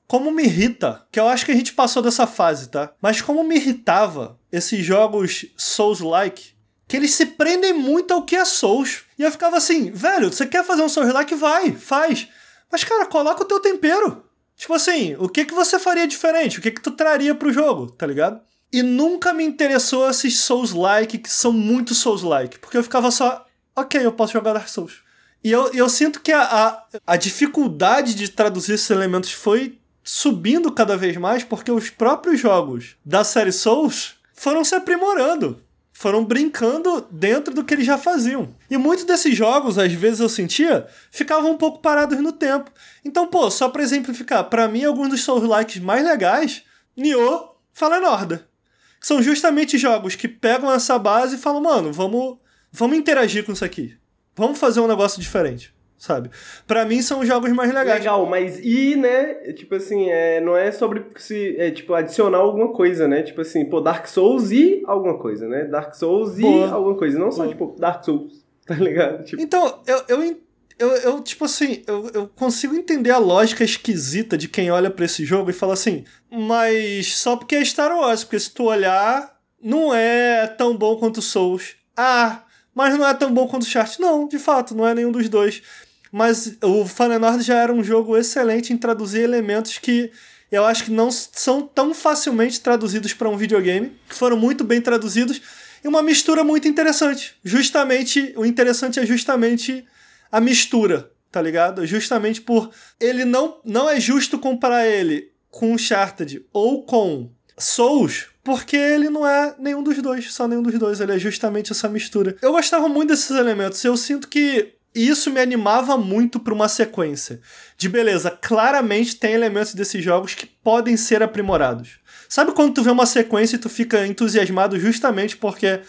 como me irrita, que eu acho que a gente passou dessa fase, tá? Mas como me irritava esses jogos Souls-like, que eles se prendem muito ao que é Souls. E eu ficava assim, velho, você quer fazer um Souls-like? Vai, faz. Mas, cara, coloca o teu tempero. Tipo assim, o que que você faria diferente? O que que tu traria pro jogo, tá ligado? E nunca me interessou esses Souls-like que são muito Souls-like. Porque eu ficava só, ok, eu posso jogar Dark Souls. E eu, eu sinto que a, a, a dificuldade de traduzir esses elementos foi subindo cada vez mais porque os próprios jogos da série Souls foram se aprimorando. Foram brincando dentro do que eles já faziam. E muitos desses jogos, às vezes eu sentia, ficavam um pouco parados no tempo. Então, pô, só pra exemplificar, para mim, alguns dos Souls-likes mais legais, Nioh, Fallen Order. São justamente jogos que pegam essa base e falam, mano, vamos, vamos interagir com isso aqui. Vamos fazer um negócio diferente sabe? Para mim são os jogos mais legais. Legal, mas e, né, tipo assim, é, não é sobre se, é, tipo, adicionar alguma coisa, né? Tipo assim, pô, Dark Souls e alguma coisa, né? Dark Souls e Boa. alguma coisa, não só, Boa. tipo, Dark Souls, tá ligado? Tipo... Então, eu, eu, eu, eu, tipo assim, eu, eu consigo entender a lógica esquisita de quem olha para esse jogo e fala assim, mas só porque é Star Wars, porque se tu olhar, não é tão bom quanto Souls. Ah, mas não é tão bom quanto Chart. Não, de fato, não é nenhum dos dois. Mas o Fallen Order já era um jogo excelente em traduzir elementos que eu acho que não são tão facilmente traduzidos para um videogame, que foram muito bem traduzidos, e uma mistura muito interessante. Justamente, o interessante é justamente a mistura, tá ligado? Justamente por ele não não é justo comparar ele com Uncharted ou com Souls, porque ele não é nenhum dos dois, só nenhum dos dois, ele é justamente essa mistura. Eu gostava muito desses elementos, eu sinto que e isso me animava muito para uma sequência. De beleza, claramente tem elementos desses jogos que podem ser aprimorados. Sabe quando tu vê uma sequência e tu fica entusiasmado justamente porque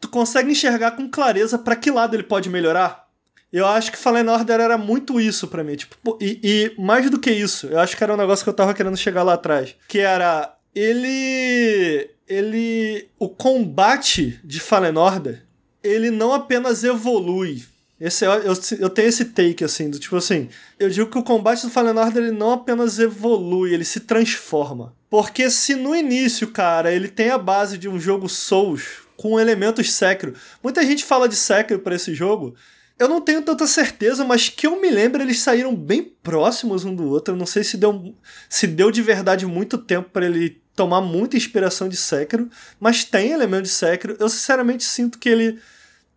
tu consegue enxergar com clareza para que lado ele pode melhorar? Eu acho que Fallen Order era muito isso para mim. Tipo, e, e, mais do que isso, eu acho que era um negócio que eu tava querendo chegar lá atrás. Que era. Ele. Ele. O combate de Fallen Order. Ele não apenas evolui esse, é, eu, eu tenho esse take, assim, do tipo assim. Eu digo que o combate do Fallen Order ele não apenas evolui, ele se transforma. Porque se no início, cara, ele tem a base de um jogo Souls com elementos Sekiro. Muita gente fala de Sekiro para esse jogo. Eu não tenho tanta certeza, mas que eu me lembro, eles saíram bem próximos um do outro. Eu não sei se deu, se deu de verdade muito tempo para ele tomar muita inspiração de Sekiro, mas tem elementos de Sekiro. Eu sinceramente sinto que ele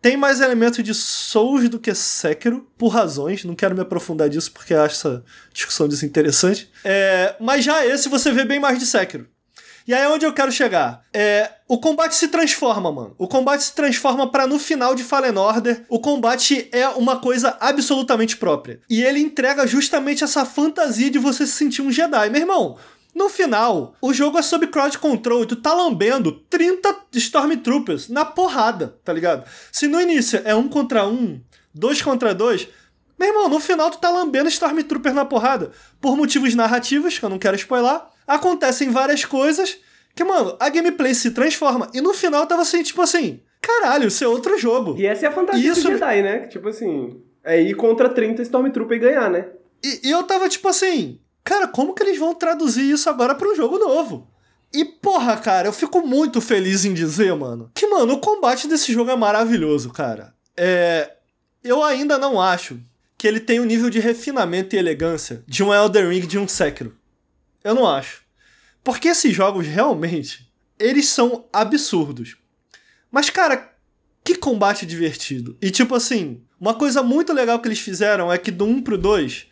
tem mais elementos de Souls do que Sekiro, por razões. Não quero me aprofundar disso porque acho essa discussão desinteressante. É, mas já esse você vê bem mais de Sekiro. E aí é onde eu quero chegar. É, o combate se transforma, mano. O combate se transforma para no final de Fallen Order, o combate é uma coisa absolutamente própria. E ele entrega justamente essa fantasia de você se sentir um Jedi. Meu irmão, no final, o jogo é sob crowd control e tu tá lambendo 30 Stormtroopers na porrada, tá ligado? Se no início é um contra um, dois contra dois, meu irmão, no final tu tá lambendo Stormtroopers na porrada. Por motivos narrativos, que eu não quero spoiler, acontecem várias coisas que, mano, a gameplay se transforma. E no final tava assim, tipo assim, caralho, isso é outro jogo. E essa é a fantasia isso... do Jedi, né? Tipo assim, é ir contra 30 Stormtroopers e ganhar, né? E, e eu tava tipo assim, Cara, como que eles vão traduzir isso agora para um jogo novo? E porra, cara, eu fico muito feliz em dizer, mano, que, mano, o combate desse jogo é maravilhoso, cara. É. Eu ainda não acho que ele tem o nível de refinamento e elegância de um Elden Ring de um Sekiro. Eu não acho. Porque esses jogos realmente, eles são absurdos. Mas, cara, que combate divertido. E tipo assim, uma coisa muito legal que eles fizeram é que do 1 pro 2,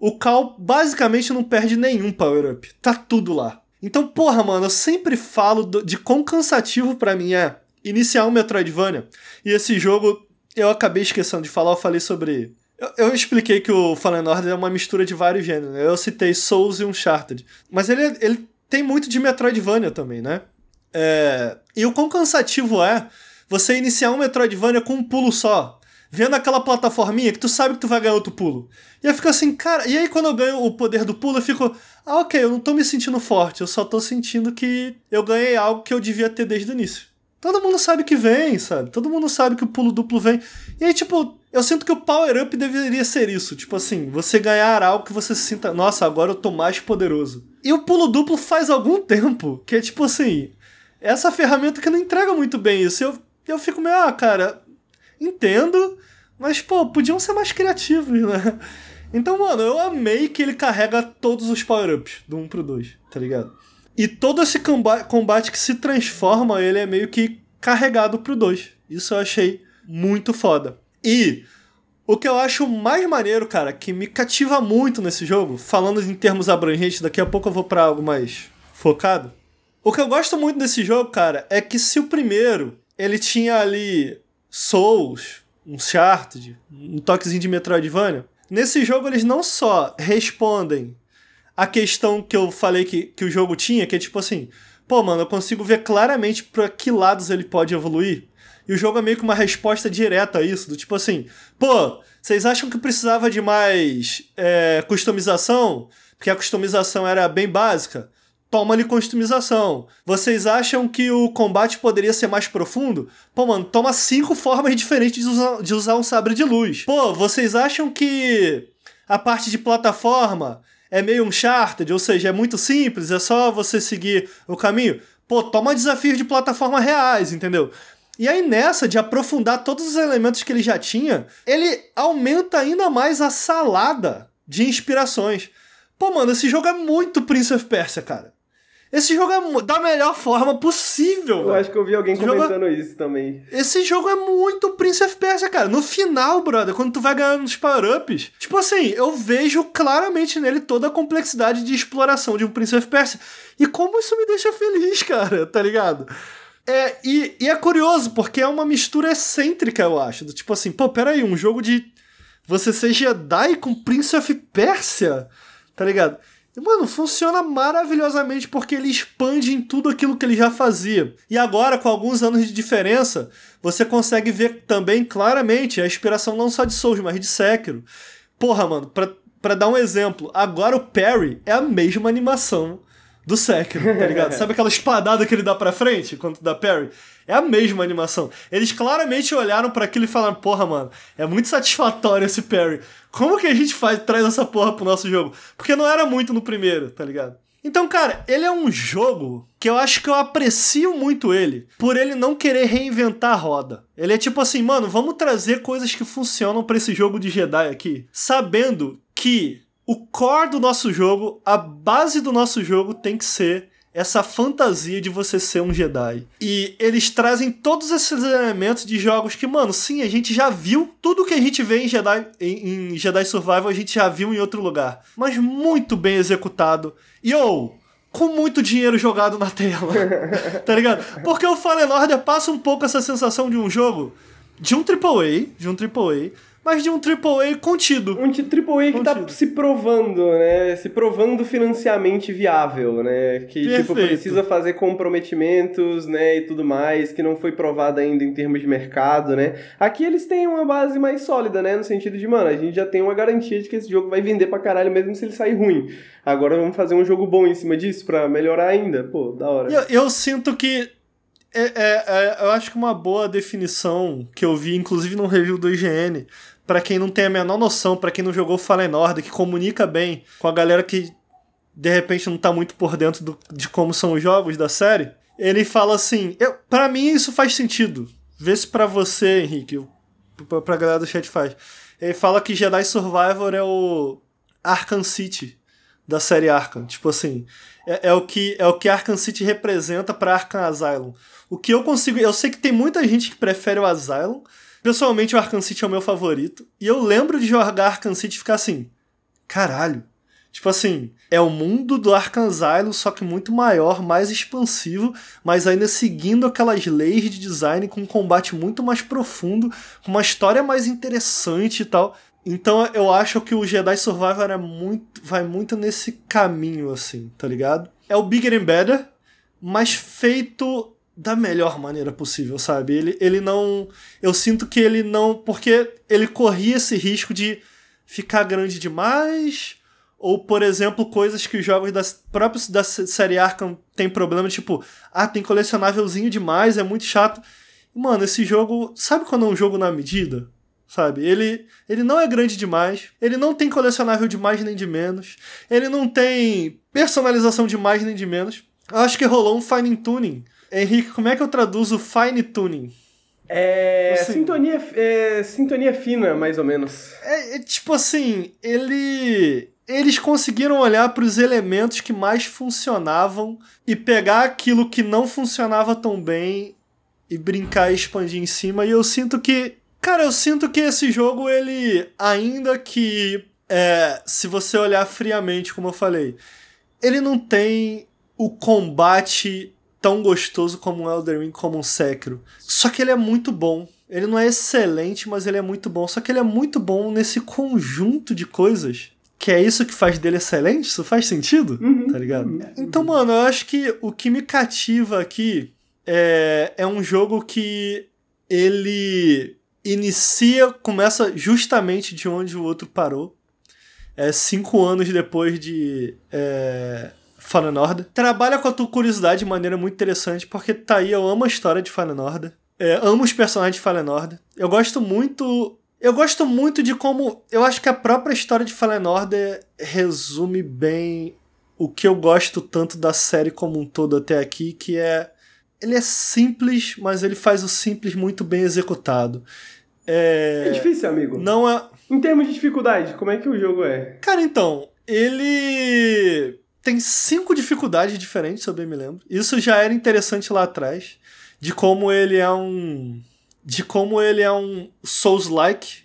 o Cal basicamente não perde nenhum power-up. Tá tudo lá. Então, porra, mano, eu sempre falo de quão cansativo para mim é iniciar um Metroidvania. E esse jogo, eu acabei esquecendo de falar, eu falei sobre. Eu, eu expliquei que o Fallen Order é uma mistura de vários gêneros. Né? Eu citei Souls e Uncharted. Mas ele, ele tem muito de Metroidvania também, né? É... E o quão cansativo é você iniciar um Metroidvania com um pulo só vendo aquela plataforminha que tu sabe que tu vai ganhar outro pulo. E eu fico assim, cara, e aí quando eu ganho o poder do pulo, eu fico, ah, ok, eu não tô me sentindo forte, eu só tô sentindo que eu ganhei algo que eu devia ter desde o início. Todo mundo sabe que vem, sabe? Todo mundo sabe que o pulo duplo vem. E aí, tipo, eu sinto que o power up deveria ser isso. Tipo assim, você ganhar algo que você sinta, nossa, agora eu tô mais poderoso. E o pulo duplo faz algum tempo, que é tipo assim, essa ferramenta que não entrega muito bem isso. Eu, eu fico meio, ah, cara, entendo, mas, pô, podiam ser mais criativos, né? Então, mano, eu amei que ele carrega todos os power-ups do 1 pro 2, tá ligado? E todo esse combate que se transforma, ele é meio que carregado pro 2. Isso eu achei muito foda. E o que eu acho mais maneiro, cara, que me cativa muito nesse jogo, falando em termos abrangentes, daqui a pouco eu vou para algo mais focado, O que eu gosto muito desse jogo, cara, é que se o primeiro ele tinha ali Souls, um Uncharted, um toquezinho de Metroidvania, nesse jogo eles não só respondem a questão que eu falei que, que o jogo tinha, que é tipo assim, pô, mano, eu consigo ver claramente para que lados ele pode evoluir. E o jogo é meio que uma resposta direta a isso, do tipo assim, pô, vocês acham que precisava de mais é, customização? Porque a customização era bem básica? Toma-lhe customização. Vocês acham que o combate poderia ser mais profundo? Pô, mano, toma cinco formas diferentes de usar, de usar um sabre de luz. Pô, vocês acham que a parte de plataforma é meio um charted, ou seja, é muito simples, é só você seguir o caminho? Pô, toma desafios de plataforma reais, entendeu? E aí, nessa de aprofundar todos os elementos que ele já tinha, ele aumenta ainda mais a salada de inspirações. Pô, mano, esse jogo é muito Prince of Persia, cara. Esse jogo é da melhor forma possível. Eu véio. acho que eu vi alguém Esse comentando jogo... isso também. Esse jogo é muito Prince of Persia, cara. No final, brother, quando tu vai ganhando os power-ups, tipo assim, eu vejo claramente nele toda a complexidade de exploração de um Prince of Persia. E como isso me deixa feliz, cara, tá ligado? É, e, e é curioso, porque é uma mistura excêntrica, eu acho. Do tipo assim, pô, peraí, um jogo de você ser Jedi com Prince of Persia, tá ligado? Mano, funciona maravilhosamente porque ele expande em tudo aquilo que ele já fazia. E agora, com alguns anos de diferença, você consegue ver também claramente a inspiração não só de Souls, mas de Sekiro. Porra, mano, pra, pra dar um exemplo, agora o Parry é a mesma animação do Sekiro, tá ligado? Sabe aquela espadada que ele dá pra frente quando dá parry? É a mesma animação. Eles claramente olharam para aquilo e falaram: Porra, mano, é muito satisfatório esse parry. Como que a gente faz, traz essa porra pro nosso jogo? Porque não era muito no primeiro, tá ligado? Então, cara, ele é um jogo que eu acho que eu aprecio muito ele por ele não querer reinventar a roda. Ele é tipo assim, mano, vamos trazer coisas que funcionam para esse jogo de Jedi aqui, sabendo que o core do nosso jogo, a base do nosso jogo tem que ser essa fantasia de você ser um Jedi. E eles trazem todos esses elementos de jogos que, mano, sim, a gente já viu. Tudo que a gente vê em Jedi, em, em Jedi Survival a gente já viu em outro lugar. Mas muito bem executado. E ou, oh, com muito dinheiro jogado na tela. tá ligado? Porque o Fallen Order passa um pouco essa sensação de um jogo de um AAA, de um AAA, mas de um AAA contido. Um AAA que tá contido. tá se provando, né? Se provando financeiramente viável, né? Que, tipo, Perfeito. tipo, precisa fazer comprometimentos, né? E tudo mais, que não foi provado ainda em termos de mercado, né? Aqui eles têm uma base mais sólida, né? No sentido de, mano, a gente já tem uma garantia de que esse jogo vai vender pra caralho mesmo se ele sair ruim. Agora vamos fazer um jogo bom em cima disso pra melhorar ainda. Pô, da hora. Eu, eu sinto que é, é, é, eu acho que uma boa definição que eu vi, inclusive no review do IGN, para quem não tem a menor noção, para quem não jogou Fallen Order, que comunica bem com a galera que de repente não tá muito por dentro do, de como são os jogos da série, ele fala assim: para mim isso faz sentido. Vê se para você, Henrique, pra, pra galera do chat faz. Ele fala que Jedi Survivor é o Arkham City da série Arkham. Tipo assim, é, é, o que é o que Arkham City representa para Arkham Asylum. O que eu consigo, eu sei que tem muita gente que prefere o Asylum. Pessoalmente, o Arkham City é o meu favorito. E eu lembro de jogar Arkham City e ficar assim, caralho. Tipo assim, é o mundo do Arkham Asylum, só que muito maior, mais expansivo, mas ainda seguindo aquelas leis de design com um combate muito mais profundo, com uma história mais interessante e tal. Então eu acho que o Jedi Survivor é muito, vai muito nesse caminho, assim, tá ligado? É o Bigger and Better, mas feito da melhor maneira possível, sabe? Ele, ele não. Eu sinto que ele não. Porque ele corria esse risco de ficar grande demais. Ou, por exemplo, coisas que os jogos das próprios da série Arkham tem problema, tipo, ah, tem colecionávelzinho demais, é muito chato. Mano, esse jogo. Sabe quando é um jogo na medida? sabe? Ele, ele não é grande demais, ele não tem colecionável de mais nem de menos, ele não tem personalização de mais nem de menos. Eu acho que rolou um fine tuning. Henrique, como é que eu traduzo fine tuning? É. Assim, sintonia, é, sintonia fina, mais ou menos. É, é tipo assim, ele. Eles conseguiram olhar para os elementos que mais funcionavam e pegar aquilo que não funcionava tão bem e brincar e expandir em cima. E eu sinto que Cara, eu sinto que esse jogo, ele, ainda que, é, se você olhar friamente, como eu falei, ele não tem o combate tão gostoso como um Elden Ring, como um Sekiro. Só que ele é muito bom. Ele não é excelente, mas ele é muito bom. Só que ele é muito bom nesse conjunto de coisas. Que é isso que faz dele excelente? Isso faz sentido? Uhum. Tá ligado? Então, mano, eu acho que o que me cativa aqui é, é um jogo que ele inicia, começa justamente de onde o outro parou. É cinco anos depois de é, Fallen Order. Trabalha com a tua curiosidade de maneira muito interessante, porque tá aí, eu amo a história de Fallen Order. É, amo os personagens de Fallen Order. Eu gosto muito. Eu gosto muito de como. Eu acho que a própria história de Fallen Order resume bem o que eu gosto tanto da série como um todo até aqui, que é. Ele é simples, mas ele faz o simples muito bem executado. É, É difícil, amigo. não é. Em termos de dificuldade, como é que o jogo é? Cara, então, ele tem cinco dificuldades diferentes, se eu bem me lembro. Isso já era interessante lá atrás, de como ele é um. De como ele é um Souls-like.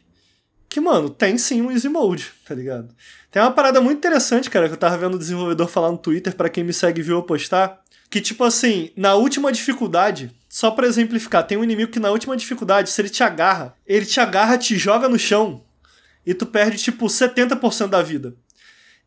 Que, mano, tem sim um Easy Mode, tá ligado? Tem uma parada muito interessante, cara, que eu tava vendo o desenvolvedor falar no Twitter, para quem me segue viu eu postar. Que, tipo assim, na última dificuldade, só pra exemplificar, tem um inimigo que na última dificuldade, se ele te agarra, ele te agarra, te joga no chão e tu perde, tipo, 70% da vida.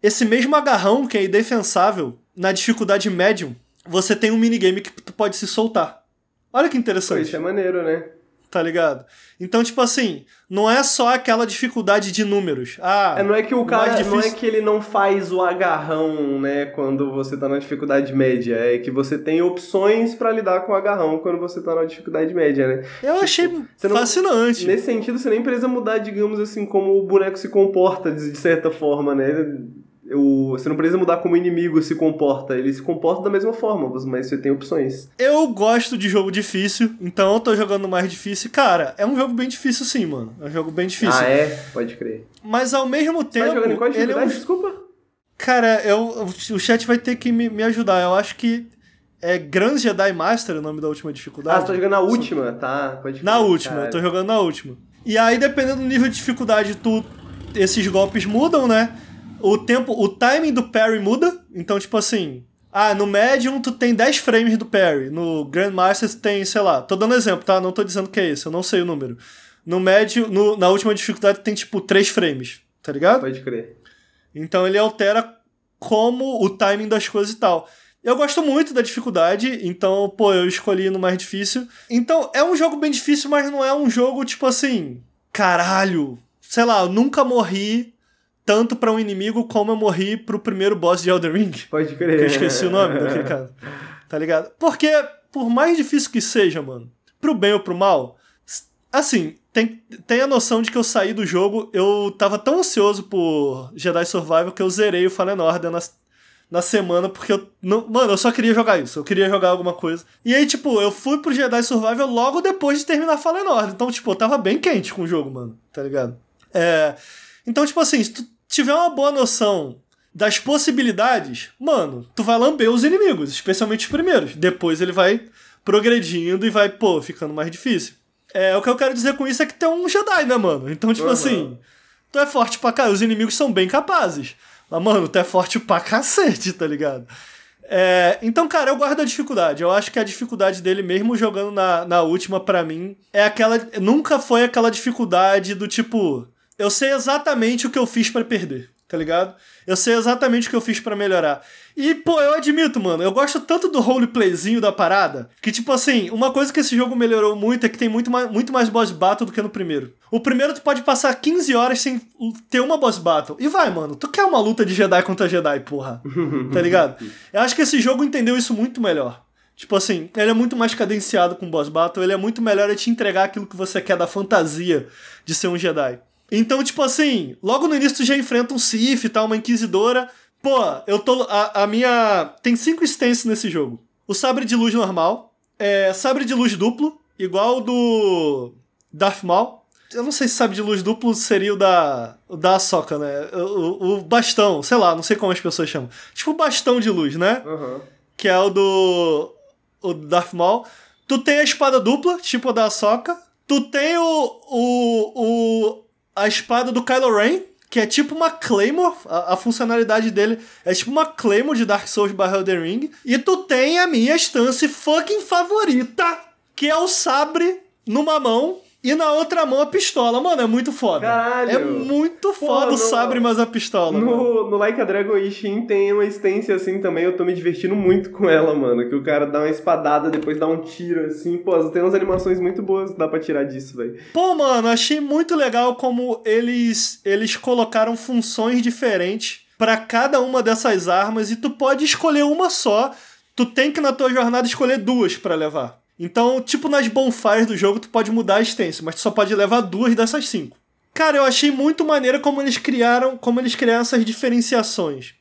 Esse mesmo agarrão, que é indefensável, na dificuldade médium, você tem um minigame que tu pode se soltar. Olha que Pô, interessante, isso é maneiro, né? tá ligado? Então, tipo assim, não é só aquela dificuldade de números. Ah, É, não é que o cara, não é que ele não faz o agarrão, né, quando você tá na dificuldade média, é que você tem opções pra lidar com o agarrão quando você tá na dificuldade média, né? eu achei você não- fascinante. Nesse sentido, você nem precisa mudar, digamos assim, como o boneco se comporta, de certa forma, né? O, você não precisa mudar como o inimigo se comporta, ele se comporta da mesma forma, mas você tem opções. Eu gosto de jogo difícil, então eu tô jogando mais difícil. Cara, é um jogo bem difícil sim, mano. É um jogo bem difícil. Ah, é? Pode crer. Mas ao mesmo Você tempo. tá jogando em qual ele é um dificuldade? Desculpa. Cara, eu, o chat vai ter que me, me ajudar. Eu acho que é Grand Jedi Master o nome da última dificuldade. Ah, você tá jogando na última, tá? Pode Na última, cara. eu tô jogando na última. E aí, dependendo do nível de dificuldade, tu, esses golpes mudam, né? O tempo, o timing do parry muda. Então, tipo assim, ah, no Medium tu tem 10 frames do parry. No Grandmaster tu tem, sei lá, tô dando exemplo, tá? Não tô dizendo que é esse, eu não sei o número. No Medium, no- na última dificuldade tem tipo 3 frames, tá ligado? Pode crer. Então ele altera como o timing das coisas e tal. Eu gosto muito da dificuldade, então, pô, eu escolhi no mais difícil. Então, é um jogo bem difícil, mas não é um jogo tipo assim, caralho, sei lá, eu nunca morri tanto pra um inimigo como eu morri pro primeiro boss de Elden Ring. Pode Que crer. eu esqueci o nome daquele cara. Tá ligado? Porque, por mais difícil que seja, mano, pro bem ou pro mal, assim, tem, tem a noção de que eu saí do jogo, eu tava tão ansioso por Jedi Survival que eu zerei o Fallen Order na, na semana, porque eu. Não, mano, eu só queria jogar isso, eu queria jogar alguma coisa. E aí, tipo, eu fui pro Jedi Survival logo depois de terminar Fallen Order. Então, tipo, eu tava bem quente com o jogo, mano, tá ligado? É. Então, tipo assim, se tu tiver uma boa noção das possibilidades, mano, tu vai lamber os inimigos, especialmente os primeiros. Depois ele vai progredindo e vai, pô, ficando mais difícil. É, o que eu quero dizer com isso é que tem um Jedi, né, mano? Então, tipo Uhum. assim, tu é forte pra caralho, os inimigos são bem capazes. Mas, mano, tu é forte pra cacete, tá ligado? É, então, cara, eu gosto da dificuldade. Eu acho que a dificuldade dele, mesmo jogando na, na última, pra mim, é aquela. Nunca foi aquela dificuldade do tipo. Eu sei exatamente o que eu fiz pra perder, tá ligado? Eu sei exatamente o que eu fiz pra melhorar. E, pô, eu admito, mano, eu gosto tanto do roleplayzinho da parada, que, tipo assim, uma coisa que esse jogo melhorou muito é que tem muito mais, muito mais boss battle do que no primeiro. O primeiro tu pode passar 15 horas sem ter uma boss battle. E vai, mano, tu quer uma luta de Jedi contra Jedi, porra. tá ligado? Eu acho que esse jogo entendeu isso muito melhor. Tipo assim, ele é muito mais cadenciado com boss battle, ele é muito melhor a te entregar aquilo que você quer da fantasia de ser um Jedi. Então, tipo assim, logo no início tu já enfrenta um Sith e tal, uma Inquisidora. Pô, eu tô. A, a minha. Tem cinco stances nesse jogo: o sabre de luz normal, é, sabre de luz duplo, igual o do. Darth Maul. Eu não sei se sabre de luz duplo seria o da. O da Ahsoka, né? O, o- bastão, sei lá, não sei como as pessoas chamam. Tipo o bastão de luz, né? Aham. que é o do o Darth Maul. Tu tem a espada dupla, tipo a da Ahsoka. Tu tem o, o, o a espada do Kylo Ren, que é tipo uma Claymore, a, a, funcionalidade dele é tipo uma Claymore de Dark Souls barra Elden Ring, e tu tem a minha stance fucking favorita, que é o sabre numa mão e na outra mão a pistola. Mano, é muito foda. Caralho. É muito foda Pô, o sabre mais a pistola. No, no Like a Dragon Ishin tem uma estência assim também. Eu tô me divertindo muito com ela, mano. Que o cara dá uma espadada, depois dá um tiro assim. Pô, tem umas animações muito boas que dá pra tirar disso, velho. Pô, mano, achei muito legal como eles, eles colocaram funções diferentes para cada uma dessas armas e tu pode escolher uma só. Tu tem que na tua jornada escolher duas para levar. Então, tipo nas bonfires do jogo, tu pode mudar a extensão, mas tu só pode levar duas dessas cinco. Cara, eu achei muito maneiro como eles criaram, como eles criaram essas diferenciações.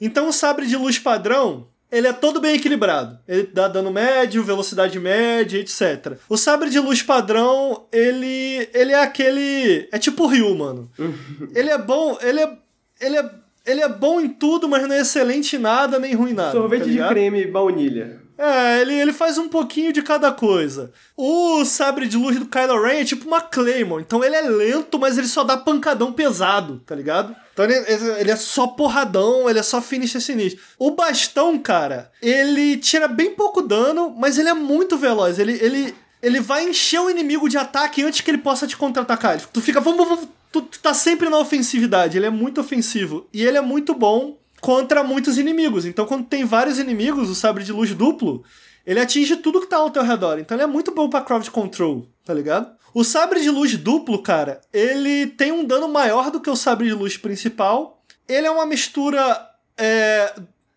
Então o sabre de luz padrão, ele é todo bem equilibrado. Ele dá dano médio, velocidade média, etc. O sabre de luz padrão, ele ele é aquele, é tipo o Ryu, mano. ele é bom, ele é ele é ele é bom em tudo, mas não é excelente em nada nem ruim em nada. Sorvete tá de creme baunilha. É, ele, ele faz um pouquinho de cada coisa. O sabre de luz do Kylo Ren é tipo uma Claymore. Então ele é lento, mas ele só dá pancadão pesado, tá ligado? Então ele, ele é só porradão, ele é só finisher sinistro. O bastão, cara, ele tira bem pouco dano, mas ele é muito veloz. Ele, ele, ele vai encher o inimigo de ataque antes que ele possa te contra-atacar. Tu fica, vamos, vamos, tu, tu tá sempre na ofensividade. Ele é muito ofensivo. E ele é muito bom contra muitos inimigos. Então, quando tem vários inimigos, o sabre de luz duplo, ele atinge tudo que tá ao teu redor. Então, ele é muito bom pra crowd control, tá ligado? O sabre de luz duplo, cara, ele tem um dano maior do que o sabre de luz principal. Ele é uma mistura. É,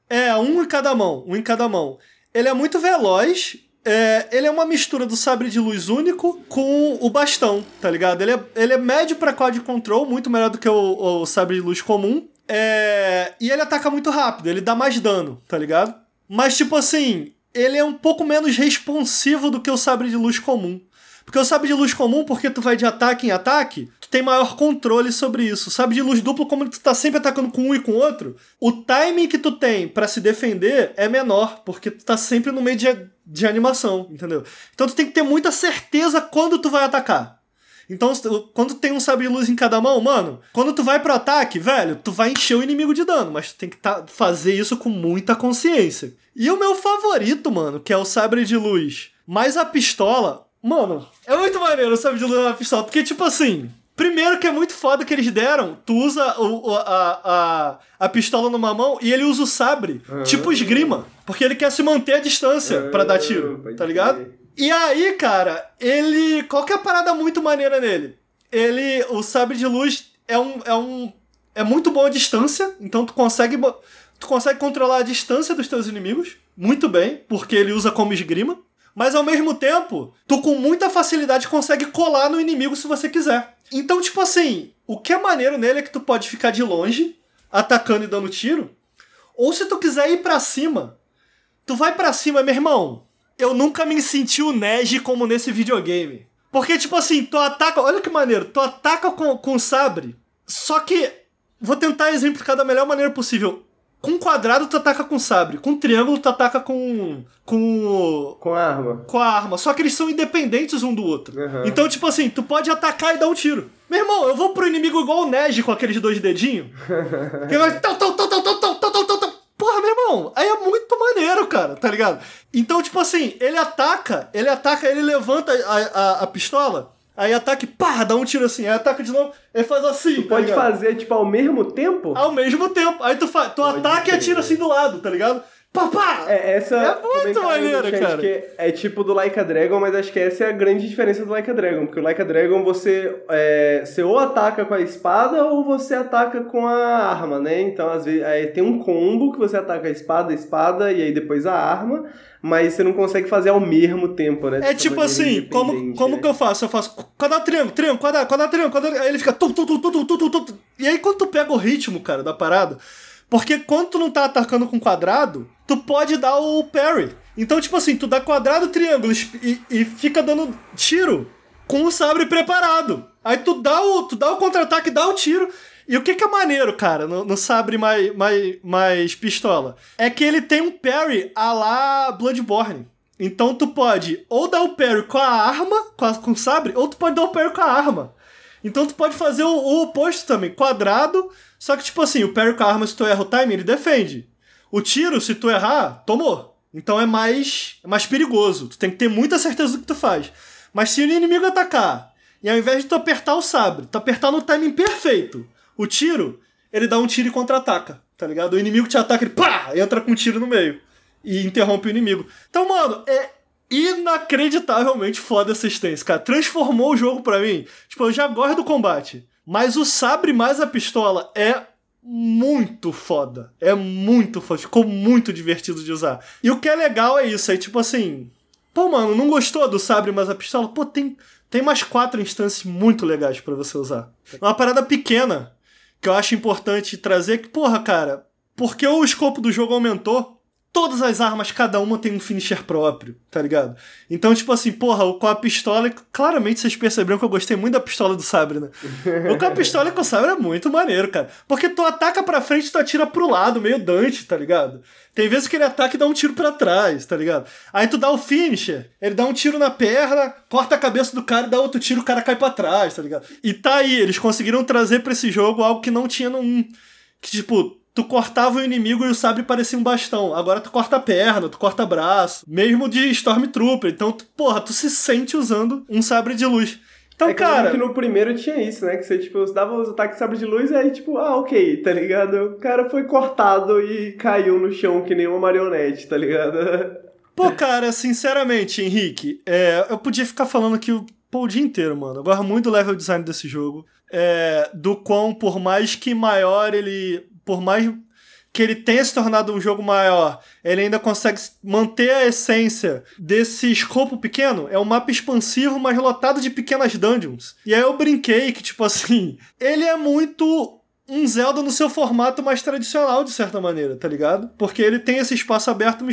é um em cada mão. Um em cada mão. Ele é muito veloz. É, ele é uma mistura do sabre de luz único com o bastão, tá ligado? Ele é, ele é médio para crowd control, muito melhor do que o, o sabre de luz comum. É... E ele ataca muito rápido, ele dá mais dano, tá ligado? Mas, tipo assim, ele é um pouco menos responsivo do que o sabre de luz comum. Porque o sabre de luz comum, porque tu vai de ataque em ataque, tu tem maior controle sobre isso. O sabre de luz duplo, como tu tá sempre atacando com um e com outro, o timing que tu tem para se defender é menor, porque tu tá sempre no meio de, de animação, entendeu? Então tu tem que ter muita certeza quando tu vai atacar. Então, quando tem um sabre de luz em cada mão, mano, quando tu vai pro ataque, velho, tu vai encher o inimigo de dano, mas tu tem que tá, fazer isso com muita consciência. E o meu favorito, mano, que é o sabre de luz, mais a pistola, mano, é muito maneiro o sabre de luz e a pistola, porque, tipo assim, Primeiro que é muito foda que eles deram. Tu usa o, a, a, a pistola numa mão e ele usa o sabre, uhum. tipo esgrima. Porque ele quer se manter a distância uhum. para dar tiro, tá ligado? E aí, cara, ele. Qual que é a parada muito maneira nele? Ele. O sabre de luz é um. É, um, é muito bom a distância, então tu consegue. Tu consegue controlar a distância dos teus inimigos muito bem, porque ele usa como esgrima. Mas ao mesmo tempo, tu com muita facilidade consegue colar no inimigo se você quiser. Então, tipo assim, o que é maneiro nele é que tu pode ficar de longe, atacando e dando tiro. Ou se tu quiser ir para cima, tu vai para cima, meu irmão eu nunca me senti o Neji como nesse videogame. Porque, tipo assim, tu ataca. Olha que maneiro, tu ataca com, com sabre. Só que. Vou tentar exemplificar da melhor maneira possível. Com quadrado tu ataca com sabre, com triângulo tu ataca com. com. Com a arma. Com a arma. Só que eles são independentes um do outro. Uhum. Então, tipo assim, tu pode atacar e dar um tiro. Meu irmão, eu vou pro inimigo igual o Neji com aqueles dois dedinhos. que vai. Porra, meu irmão, aí é muito maneiro, cara, tá ligado? Então, tipo assim, ele ataca, ele ataca, ele levanta a, a, a pistola, aí ataca e pá, dá um tiro assim, aí ataca de novo, ele faz assim. Tu tá pode ligado? fazer, tipo, ao mesmo tempo? Ao mesmo tempo. Aí tu, fa tu ataca e atira assim do lado, tá ligado? Papá! É, essa é muito maneiro, cara. Que é tipo do Like a Dragon, mas acho que essa é a grande diferença do Like a Dragon. Porque o Like a Dragon você, é, você ou ataca com a espada ou você ataca com a arma, né? Então, às vezes, aí tem um combo que você ataca a espada, a espada e aí depois a arma, mas você não consegue fazer ao mesmo tempo, né? É tipo assim, como, como que eu faço? Eu faço quadrado, triângulo, triângulo, quadrado, quadrado, triângulo, quadrado, aí ele fica tum, tum, tum, tum, tum, tum, tum, E aí quando tu pega o ritmo, cara, da parada porque quando tu não tá atacando com quadrado, tu pode dar o parry. Então, tipo assim, tu dá quadrado, triângulo e, e fica dando tiro com o sabre preparado. Aí tu dá o, tu dá o contra-ataque, dá o tiro. E o que, que é maneiro, cara, no, no, sabre mais, mais, mais pistola? É que ele tem um parry a lá Bloodborne. Então tu pode ou dar o parry com a arma, com, a, com o sabre, ou tu pode dar o parry com a arma. Então tu pode fazer o, o oposto também, quadrado, só que tipo assim, o parry com a arma, se tu erra o time, ele defende. O tiro, se tu errar, tomou. Então é mais, é mais perigoso. Tu tem que ter muita certeza do que tu faz. Mas se o inimigo atacar, e ao invés de tu apertar o sabre, tu apertar no timing perfeito o tiro, ele dá um tiro e contra-ataca, tá ligado? O inimigo te ataca, ele pá, entra com um tiro no meio. E interrompe o inimigo. Então, mano, é inacreditavelmente foda essa assistência, cara. Transformou o jogo pra mim. Tipo, eu já gosto do combate. Mas o sabre mais a pistola é muito foda. É muito foda. Ficou muito divertido de usar. E o que é legal é isso. É tipo assim. Pô, mano, não gostou do sabre mais a pistola? Pô, tem, tem mais quatro instâncias muito legais para você usar. Uma parada pequena que eu acho importante trazer que, porra, cara, porque o escopo do jogo aumentou, todas as armas, cada uma tem um finisher próprio, tá ligado? Então, tipo assim, porra, com a pistola, claramente vocês perceberam que eu gostei muito da pistola do sabre, né? o com a pistola e com o sabre é muito maneiro, cara. Porque tu ataca pra frente tu atira pro lado, meio Dante, tá ligado? Tem vezes que ele ataca e dá um tiro para trás, tá ligado? Aí tu dá o finisher, ele dá um tiro na perna, corta a cabeça do cara e dá outro tiro, o cara cai para trás, tá ligado? E tá aí, eles conseguiram trazer para esse jogo algo que não tinha no 1. Que tipo, tu cortava o inimigo e o sabre parecia um bastão. Agora tu corta a perna, tu corta braço, mesmo de Stormtrooper. Então, tu, porra, tu se sente usando um sabre de luz. Então, é que cara. que no primeiro tinha isso, né? Que você, tipo, dava os ataques de sabre de luz e aí, tipo, ah, ok, tá ligado? O cara foi cortado e caiu no chão que nem uma marionete, tá ligado? Pô, cara, sinceramente, Henrique, é, eu podia ficar falando aqui o, pô, o dia inteiro, mano. Eu gosto muito do level design desse jogo. É, do quão, por mais que maior ele. Por mais que ele tenha se tornado um jogo maior, ele ainda consegue manter a essência desse escopo pequeno. É um mapa expansivo, mas lotado de pequenas dungeons. E aí eu brinquei que, tipo assim, ele é muito um Zelda no seu formato mais tradicional, de certa maneira, tá ligado? Porque ele tem esse espaço aberto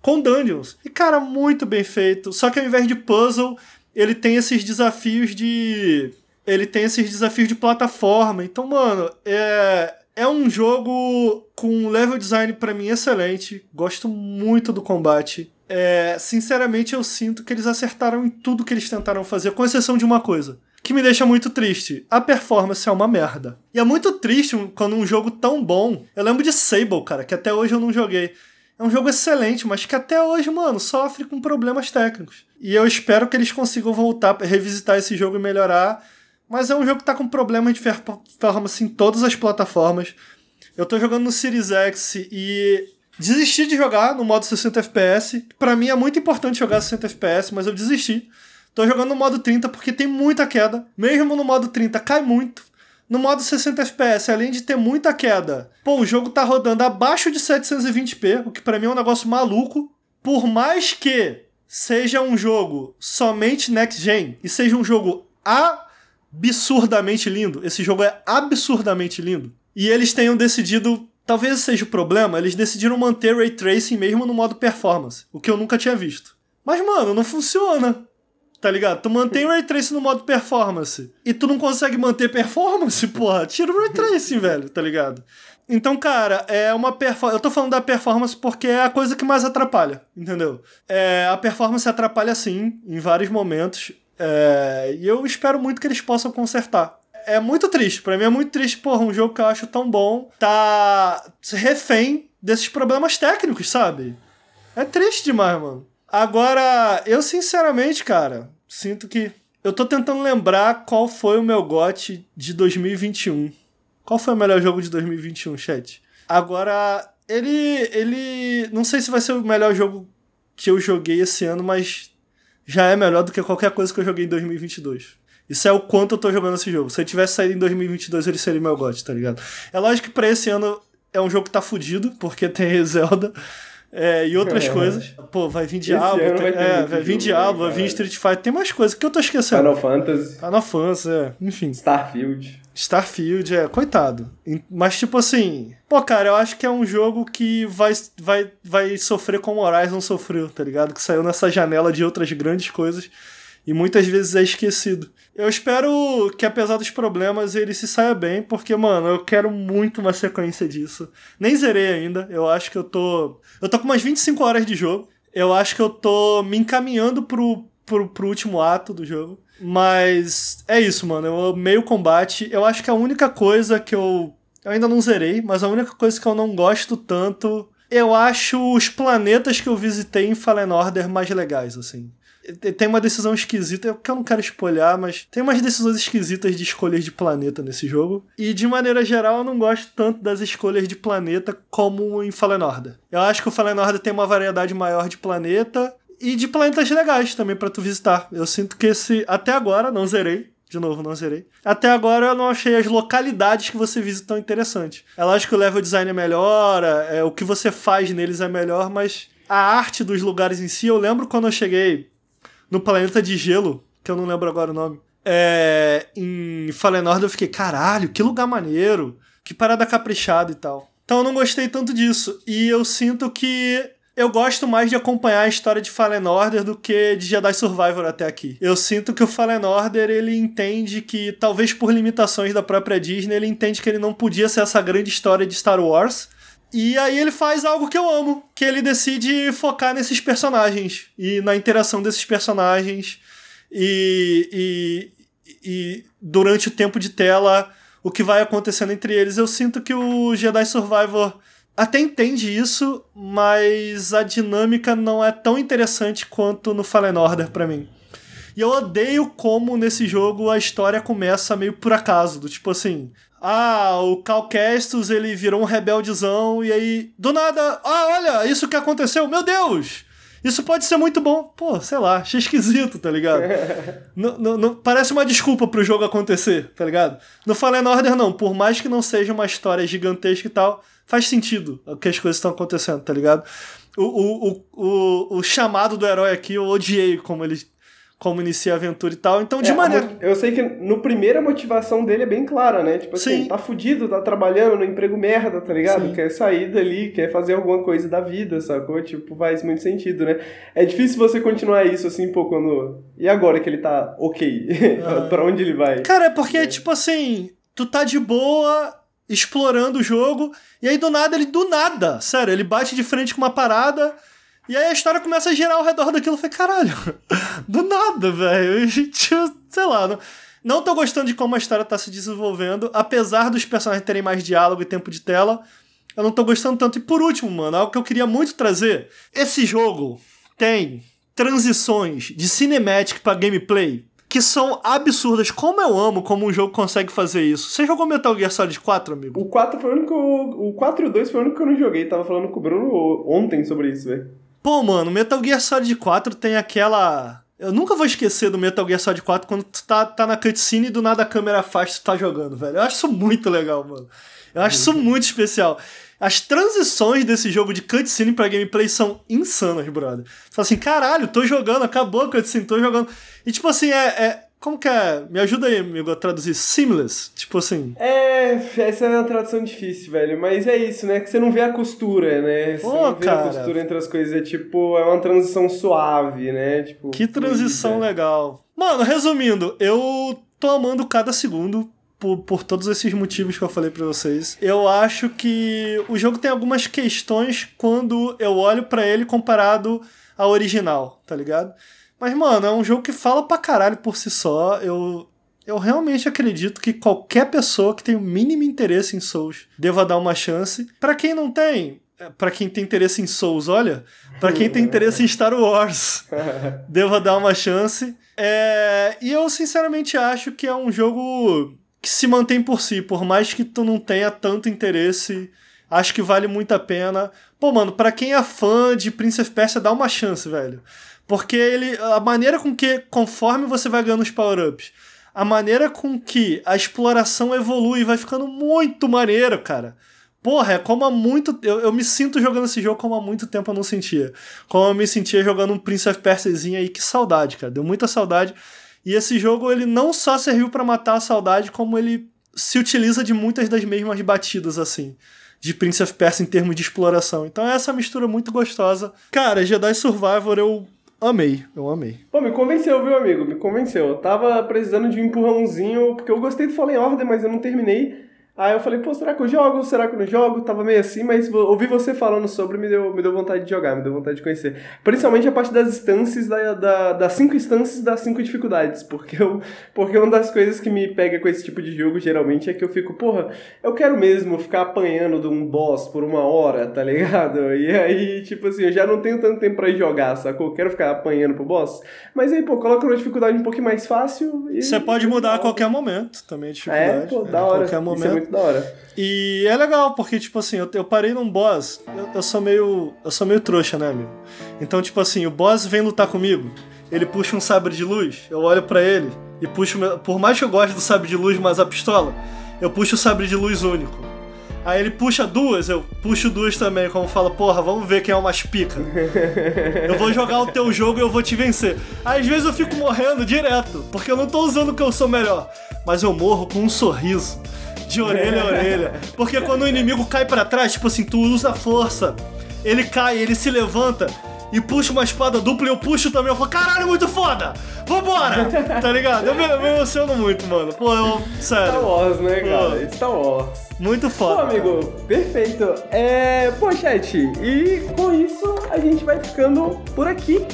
com dungeons. E, cara, muito bem feito. Só que ao invés de puzzle, ele tem esses desafios de. Ele tem esses desafios de plataforma. Então, mano, é é um jogo com level design para mim excelente. Gosto muito do combate. É, sinceramente, eu sinto que eles acertaram em tudo que eles tentaram fazer, com exceção de uma coisa. Que me deixa muito triste. A performance é uma merda. E é muito triste quando um jogo tão bom. Eu lembro de Sable, cara, que até hoje eu não joguei. É um jogo excelente, mas que até hoje, mano, sofre com problemas técnicos. E eu espero que eles consigam voltar, revisitar esse jogo e melhorar mas é um jogo que tá com problemas de performance em todas as plataformas. Eu tô jogando no Series X e desisti de jogar no modo 60 FPS. Para mim é muito importante jogar 60 FPS, mas eu desisti. Tô jogando no modo 30 porque tem muita queda. Mesmo no modo 30 cai muito. No modo 60 FPS, além de ter muita queda, pô, o jogo tá rodando abaixo de 720p, o que para mim é um negócio maluco. Por mais que seja um jogo somente next gen e seja um jogo a absurdamente lindo. Esse jogo é absurdamente lindo. E eles tenham decidido, talvez seja o problema, eles decidiram manter ray tracing mesmo no modo performance, o que eu nunca tinha visto. Mas mano, não funciona. Tá ligado? Tu mantém ray tracing no modo performance e tu não consegue manter performance, porra. Tira o ray tracing, velho, tá ligado? Então, cara, é uma performance. Eu tô falando da performance porque é a coisa que mais atrapalha, entendeu? É, a performance atrapalha sim, em vários momentos. É, e eu espero muito que eles possam consertar. É muito triste, para mim é muito triste, porra, um jogo que eu acho tão bom tá refém desses problemas técnicos, sabe? É triste demais, mano. Agora, eu sinceramente, cara, sinto que eu tô tentando lembrar qual foi o meu GOT de 2021. Qual foi o melhor jogo de 2021, chat? Agora, ele ele não sei se vai ser o melhor jogo que eu joguei esse ano, mas já é melhor do que qualquer coisa que eu joguei em 2022. Isso é o quanto eu tô jogando esse jogo. Se ele tivesse saído em 2022, ele seria meu GOT, tá ligado? É lógico que pra esse ano é um jogo que tá fudido, porque tem Zelda é, e outras é. coisas. Pô, vai vir Diablo, tem, vai, é, vai vir Diablo, vai vir Street Fighter, tem mais coisas que eu tô esquecendo. Final Fantasy. Final Fantasy, é. Enfim. Starfield. Starfield, é, coitado. Mas, tipo assim, pô, cara, eu acho que é um jogo que vai, vai, vai sofrer como Horizon sofreu, tá ligado? Que saiu nessa janela de outras grandes coisas e muitas vezes é esquecido. Eu espero que, apesar dos problemas, ele se saia bem, porque, mano, eu quero muito uma sequência disso. Nem zerei ainda, eu acho que eu tô. Eu tô com umas 25 horas de jogo. Eu acho que eu tô me encaminhando pro pro, pro último ato do jogo. Mas é isso, mano. Eu amei o combate. Eu acho que a única coisa que eu. Eu ainda não zerei, mas a única coisa que eu não gosto tanto. Eu acho os planetas que eu visitei em Fallen Order mais legais, assim tem uma decisão esquisita, que eu não quero espolhar, mas tem umas decisões esquisitas de escolhas de planeta nesse jogo. E de maneira geral, eu não gosto tanto das escolhas de planeta como em Fallen Order. Eu acho que o Fallen Order tem uma variedade maior de planeta e de planetas legais também para tu visitar. Eu sinto que esse até agora não zerei, de novo, não zerei. Até agora eu não achei as localidades que você visita tão interessantes. É lógico que o level design é melhor, é, o que você faz neles é melhor, mas a arte dos lugares em si, eu lembro quando eu cheguei no planeta de gelo, que eu não lembro agora o nome. É, em Fallen Order eu fiquei, caralho, que lugar maneiro, que parada caprichada e tal. Então eu não gostei tanto disso. E eu sinto que eu gosto mais de acompanhar a história de Fallen Order do que de Jedi Survivor até aqui. Eu sinto que o Fallen Order, ele entende que, talvez por limitações da própria Disney, ele entende que ele não podia ser essa grande história de Star Wars. E aí ele faz algo que eu amo, que ele decide focar nesses personagens e na interação desses personagens e, e, e durante o tempo de tela o que vai acontecendo entre eles. Eu sinto que o Jedi Survivor até entende isso, mas a dinâmica não é tão interessante quanto no Fallen Order para mim. E eu odeio como nesse jogo a história começa meio por acaso, do tipo assim, ah, o Cal ele virou um rebeldezão e aí, do nada, ah, olha, isso que aconteceu, meu Deus! Isso pode ser muito bom. Pô, sei lá, achei esquisito, tá ligado? parece uma desculpa pro jogo acontecer, tá ligado? No Fallen Order, não. Por mais que não seja uma história gigantesca e tal, faz sentido o que as coisas estão acontecendo, tá ligado? O, o, o, o, chamado do herói aqui, eu odiei como ele como inicia a aventura e tal. Então, de é, maneira. Eu sei que no primeiro a motivação dele é bem clara, né? Tipo assim, Sim. tá fudido, tá trabalhando no emprego merda, tá ligado? Sim. Quer sair dali, quer fazer alguma coisa da vida, sacou? Tipo, faz muito sentido, né? É difícil você continuar isso assim, pô, quando. E agora que ele tá ok? Ah. pra onde ele vai? Cara, é porque, é. tipo assim, tu tá de boa explorando o jogo, e aí do nada ele, do nada, sério, ele bate de frente com uma parada e aí a história começa a girar ao redor daquilo. Eu falei, caralho, do nada, velho. Sei lá, não, não tô gostando de como a história tá se desenvolvendo, apesar dos personagens terem mais diálogo e tempo de tela. Eu não tô gostando tanto. E por último, mano, algo que eu queria muito trazer. Esse jogo tem transições de cinematic para gameplay que são absurdas. Como eu amo como um jogo consegue fazer isso. Você jogou Metal Gear Solid 4, amigo? O 4 foi o único. O 4 e o 2 foi o único que eu não joguei. Tava falando com o Bruno ontem sobre isso, velho. Pô, mano, Metal Gear Solid 4 tem aquela. Eu nunca vou esquecer do Metal Gear Solid 4 quando tu tá, tá na cutscene e do nada a câmera faz tu tá jogando, velho. Eu acho isso muito legal, mano. Eu acho isso muito especial. As transições desse jogo de cutscene pra gameplay são insanas, brother. Você fala assim, caralho, tô jogando, acabou a cutscene, tô jogando. E tipo assim, é, é como que é? Me ajuda aí, amigo, a traduzir. Seamless. Tipo assim. É, essa é uma tradução difícil, velho. Mas é isso, né? Que você não vê a costura, né? Você Pô, não vê cara. a costura entre as coisas. É tipo, é uma transição suave, né? Tipo, que transição fluida. legal. Mano, resumindo, eu tô amando cada segundo. Por, por todos esses motivos que eu falei para vocês. Eu acho que o jogo tem algumas questões quando eu olho para ele comparado ao original, tá ligado? Mas, mano, é um jogo que fala pra caralho por si só. Eu, eu realmente acredito que qualquer pessoa que tem o mínimo interesse em Souls deva dar uma chance. Para quem não tem, é, para quem tem interesse em Souls, olha, para quem tem interesse em Star Wars, deva dar uma chance. É, e eu sinceramente acho que é um jogo que se mantém por si, por mais que tu não tenha tanto interesse, acho que vale muito a pena. Pô, mano, para quem é fã de Prince of Persia, dá uma chance, velho. Porque ele. A maneira com que, conforme você vai ganhando os power-ups, a maneira com que a exploração evolui vai ficando muito maneiro, cara. Porra, é como há muito. Eu, eu me sinto jogando esse jogo como há muito tempo eu não sentia. Como eu me sentia jogando um Prince of Persiazinho aí, que saudade, cara. Deu muita saudade. E esse jogo, ele não só serviu para matar a saudade, como ele se utiliza de muitas das mesmas batidas, assim de Prince of Persia em termos de exploração. Então é essa mistura muito gostosa. Cara, Jedi Survivor eu Amei, eu amei. Pô, me convenceu, viu, amigo? Me convenceu. Eu tava precisando de um empurrãozinho, porque eu gostei do Fallen Order, mas eu não terminei. Aí eu falei, pô, será que eu jogo? Será que eu não jogo? Tava meio assim, mas ouvir você falando sobre me deu, me deu vontade de jogar, me deu vontade de conhecer. Principalmente a parte das instâncias, da, da, das cinco instâncias das cinco dificuldades. Porque, eu, porque uma das coisas que me pega com esse tipo de jogo, geralmente, é que eu fico, porra, eu quero mesmo ficar apanhando de um boss por uma hora, tá ligado? E aí, tipo assim, eu já não tenho tanto tempo pra jogar, sacou? Eu quero ficar apanhando pro boss. Mas aí, pô, coloca uma dificuldade um pouquinho mais fácil. E... Você pode mudar a qualquer momento também a dificuldade. É, pô, da hora. A qualquer momento. Muito da hora. E é legal, porque, tipo assim, eu, eu parei num boss, eu, eu, sou meio. Eu sou meio trouxa, né, amigo? Então, tipo assim, o boss vem lutar comigo, ele puxa um sabre de luz, eu olho para ele e puxo. Por mais que eu goste do sabre de luz, mas a pistola, eu puxo o sabre de luz único. Aí ele puxa duas, eu puxo duas também, como fala, porra, vamos ver quem é o mais pica. eu vou jogar o teu jogo e eu vou te vencer. Às vezes eu fico morrendo direto, porque eu não tô usando o que eu sou melhor. Mas eu morro com um sorriso de orelha a orelha. Porque quando o inimigo cai para trás, tipo assim, tu usa força, ele cai, ele se levanta e puxa uma espada dupla e eu puxo também. Eu falo, caralho, muito foda! Vambora! tá ligado? Eu me, eu me, emociono muito, mano. Pô, eu. Sério. Star Wars, né, cara? Pô. Star Wars. Muito foda. Pô, amigo, perfeito. É. Pô, chat, e com isso a gente vai ficando por aqui.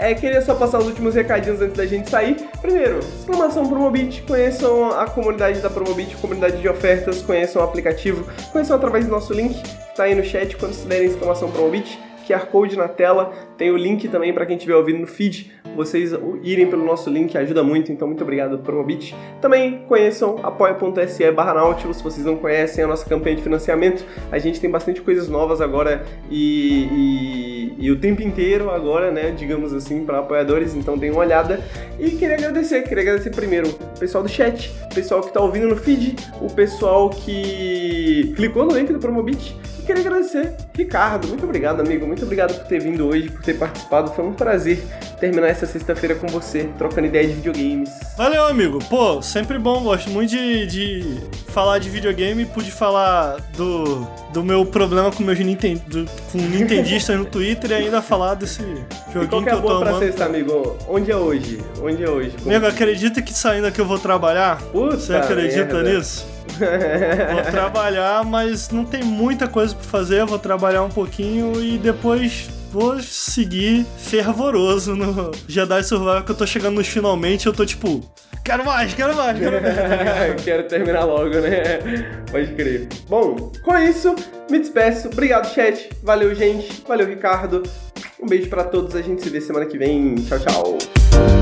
É, queria só passar os últimos recadinhos antes da gente sair. Primeiro, exclamação Promobit, conheçam a comunidade da Promobit, comunidade de ofertas, conheçam o aplicativo, conheçam através do nosso link, que tá aí no chat quando se derem exclamação Promobit. QR Code na tela, tem o link também para quem estiver ouvindo no feed, vocês irem pelo nosso link ajuda muito, então muito obrigado Promobit. Também conheçam apoia.se barra Nautilus, se vocês não conhecem a nossa campanha de financiamento, a gente tem bastante coisas novas agora e, e, e o tempo inteiro agora, né, digamos assim, para apoiadores, então deem uma olhada. E queria agradecer, queria agradecer primeiro o pessoal do chat, o pessoal que está ouvindo no feed, o pessoal que clicou no link do Promobit e queria agradecer, Ricardo. Muito obrigado, amigo. Muito obrigado por ter vindo hoje, por ter participado. Foi um prazer terminar essa sexta-feira com você, trocando ideia de videogames. Valeu, amigo. Pô, sempre bom. Gosto muito de, de falar de videogame. Pude falar do, do meu problema com meus Nintendo, com nintendistas no Twitter e ainda falar desse joguinho e qual que, é que eu tô pra sexta, amigo? Onde é hoje? Onde é hoje? Como... Amigo, acredita que saindo aqui eu vou trabalhar? Puta Você acredita merda. nisso? vou trabalhar, mas não tem muita coisa pra fazer. Vou trabalhar um pouquinho e depois vou seguir fervoroso no Jedi Survival que eu tô chegando nos finalmente. Eu tô tipo, quero mais, quero mais, quero mais. quero terminar logo, né? Pode crer. Bom, com isso, me despeço. Obrigado, chat. Valeu, gente. Valeu, Ricardo. Um beijo para todos. A gente se vê semana que vem. Tchau, tchau.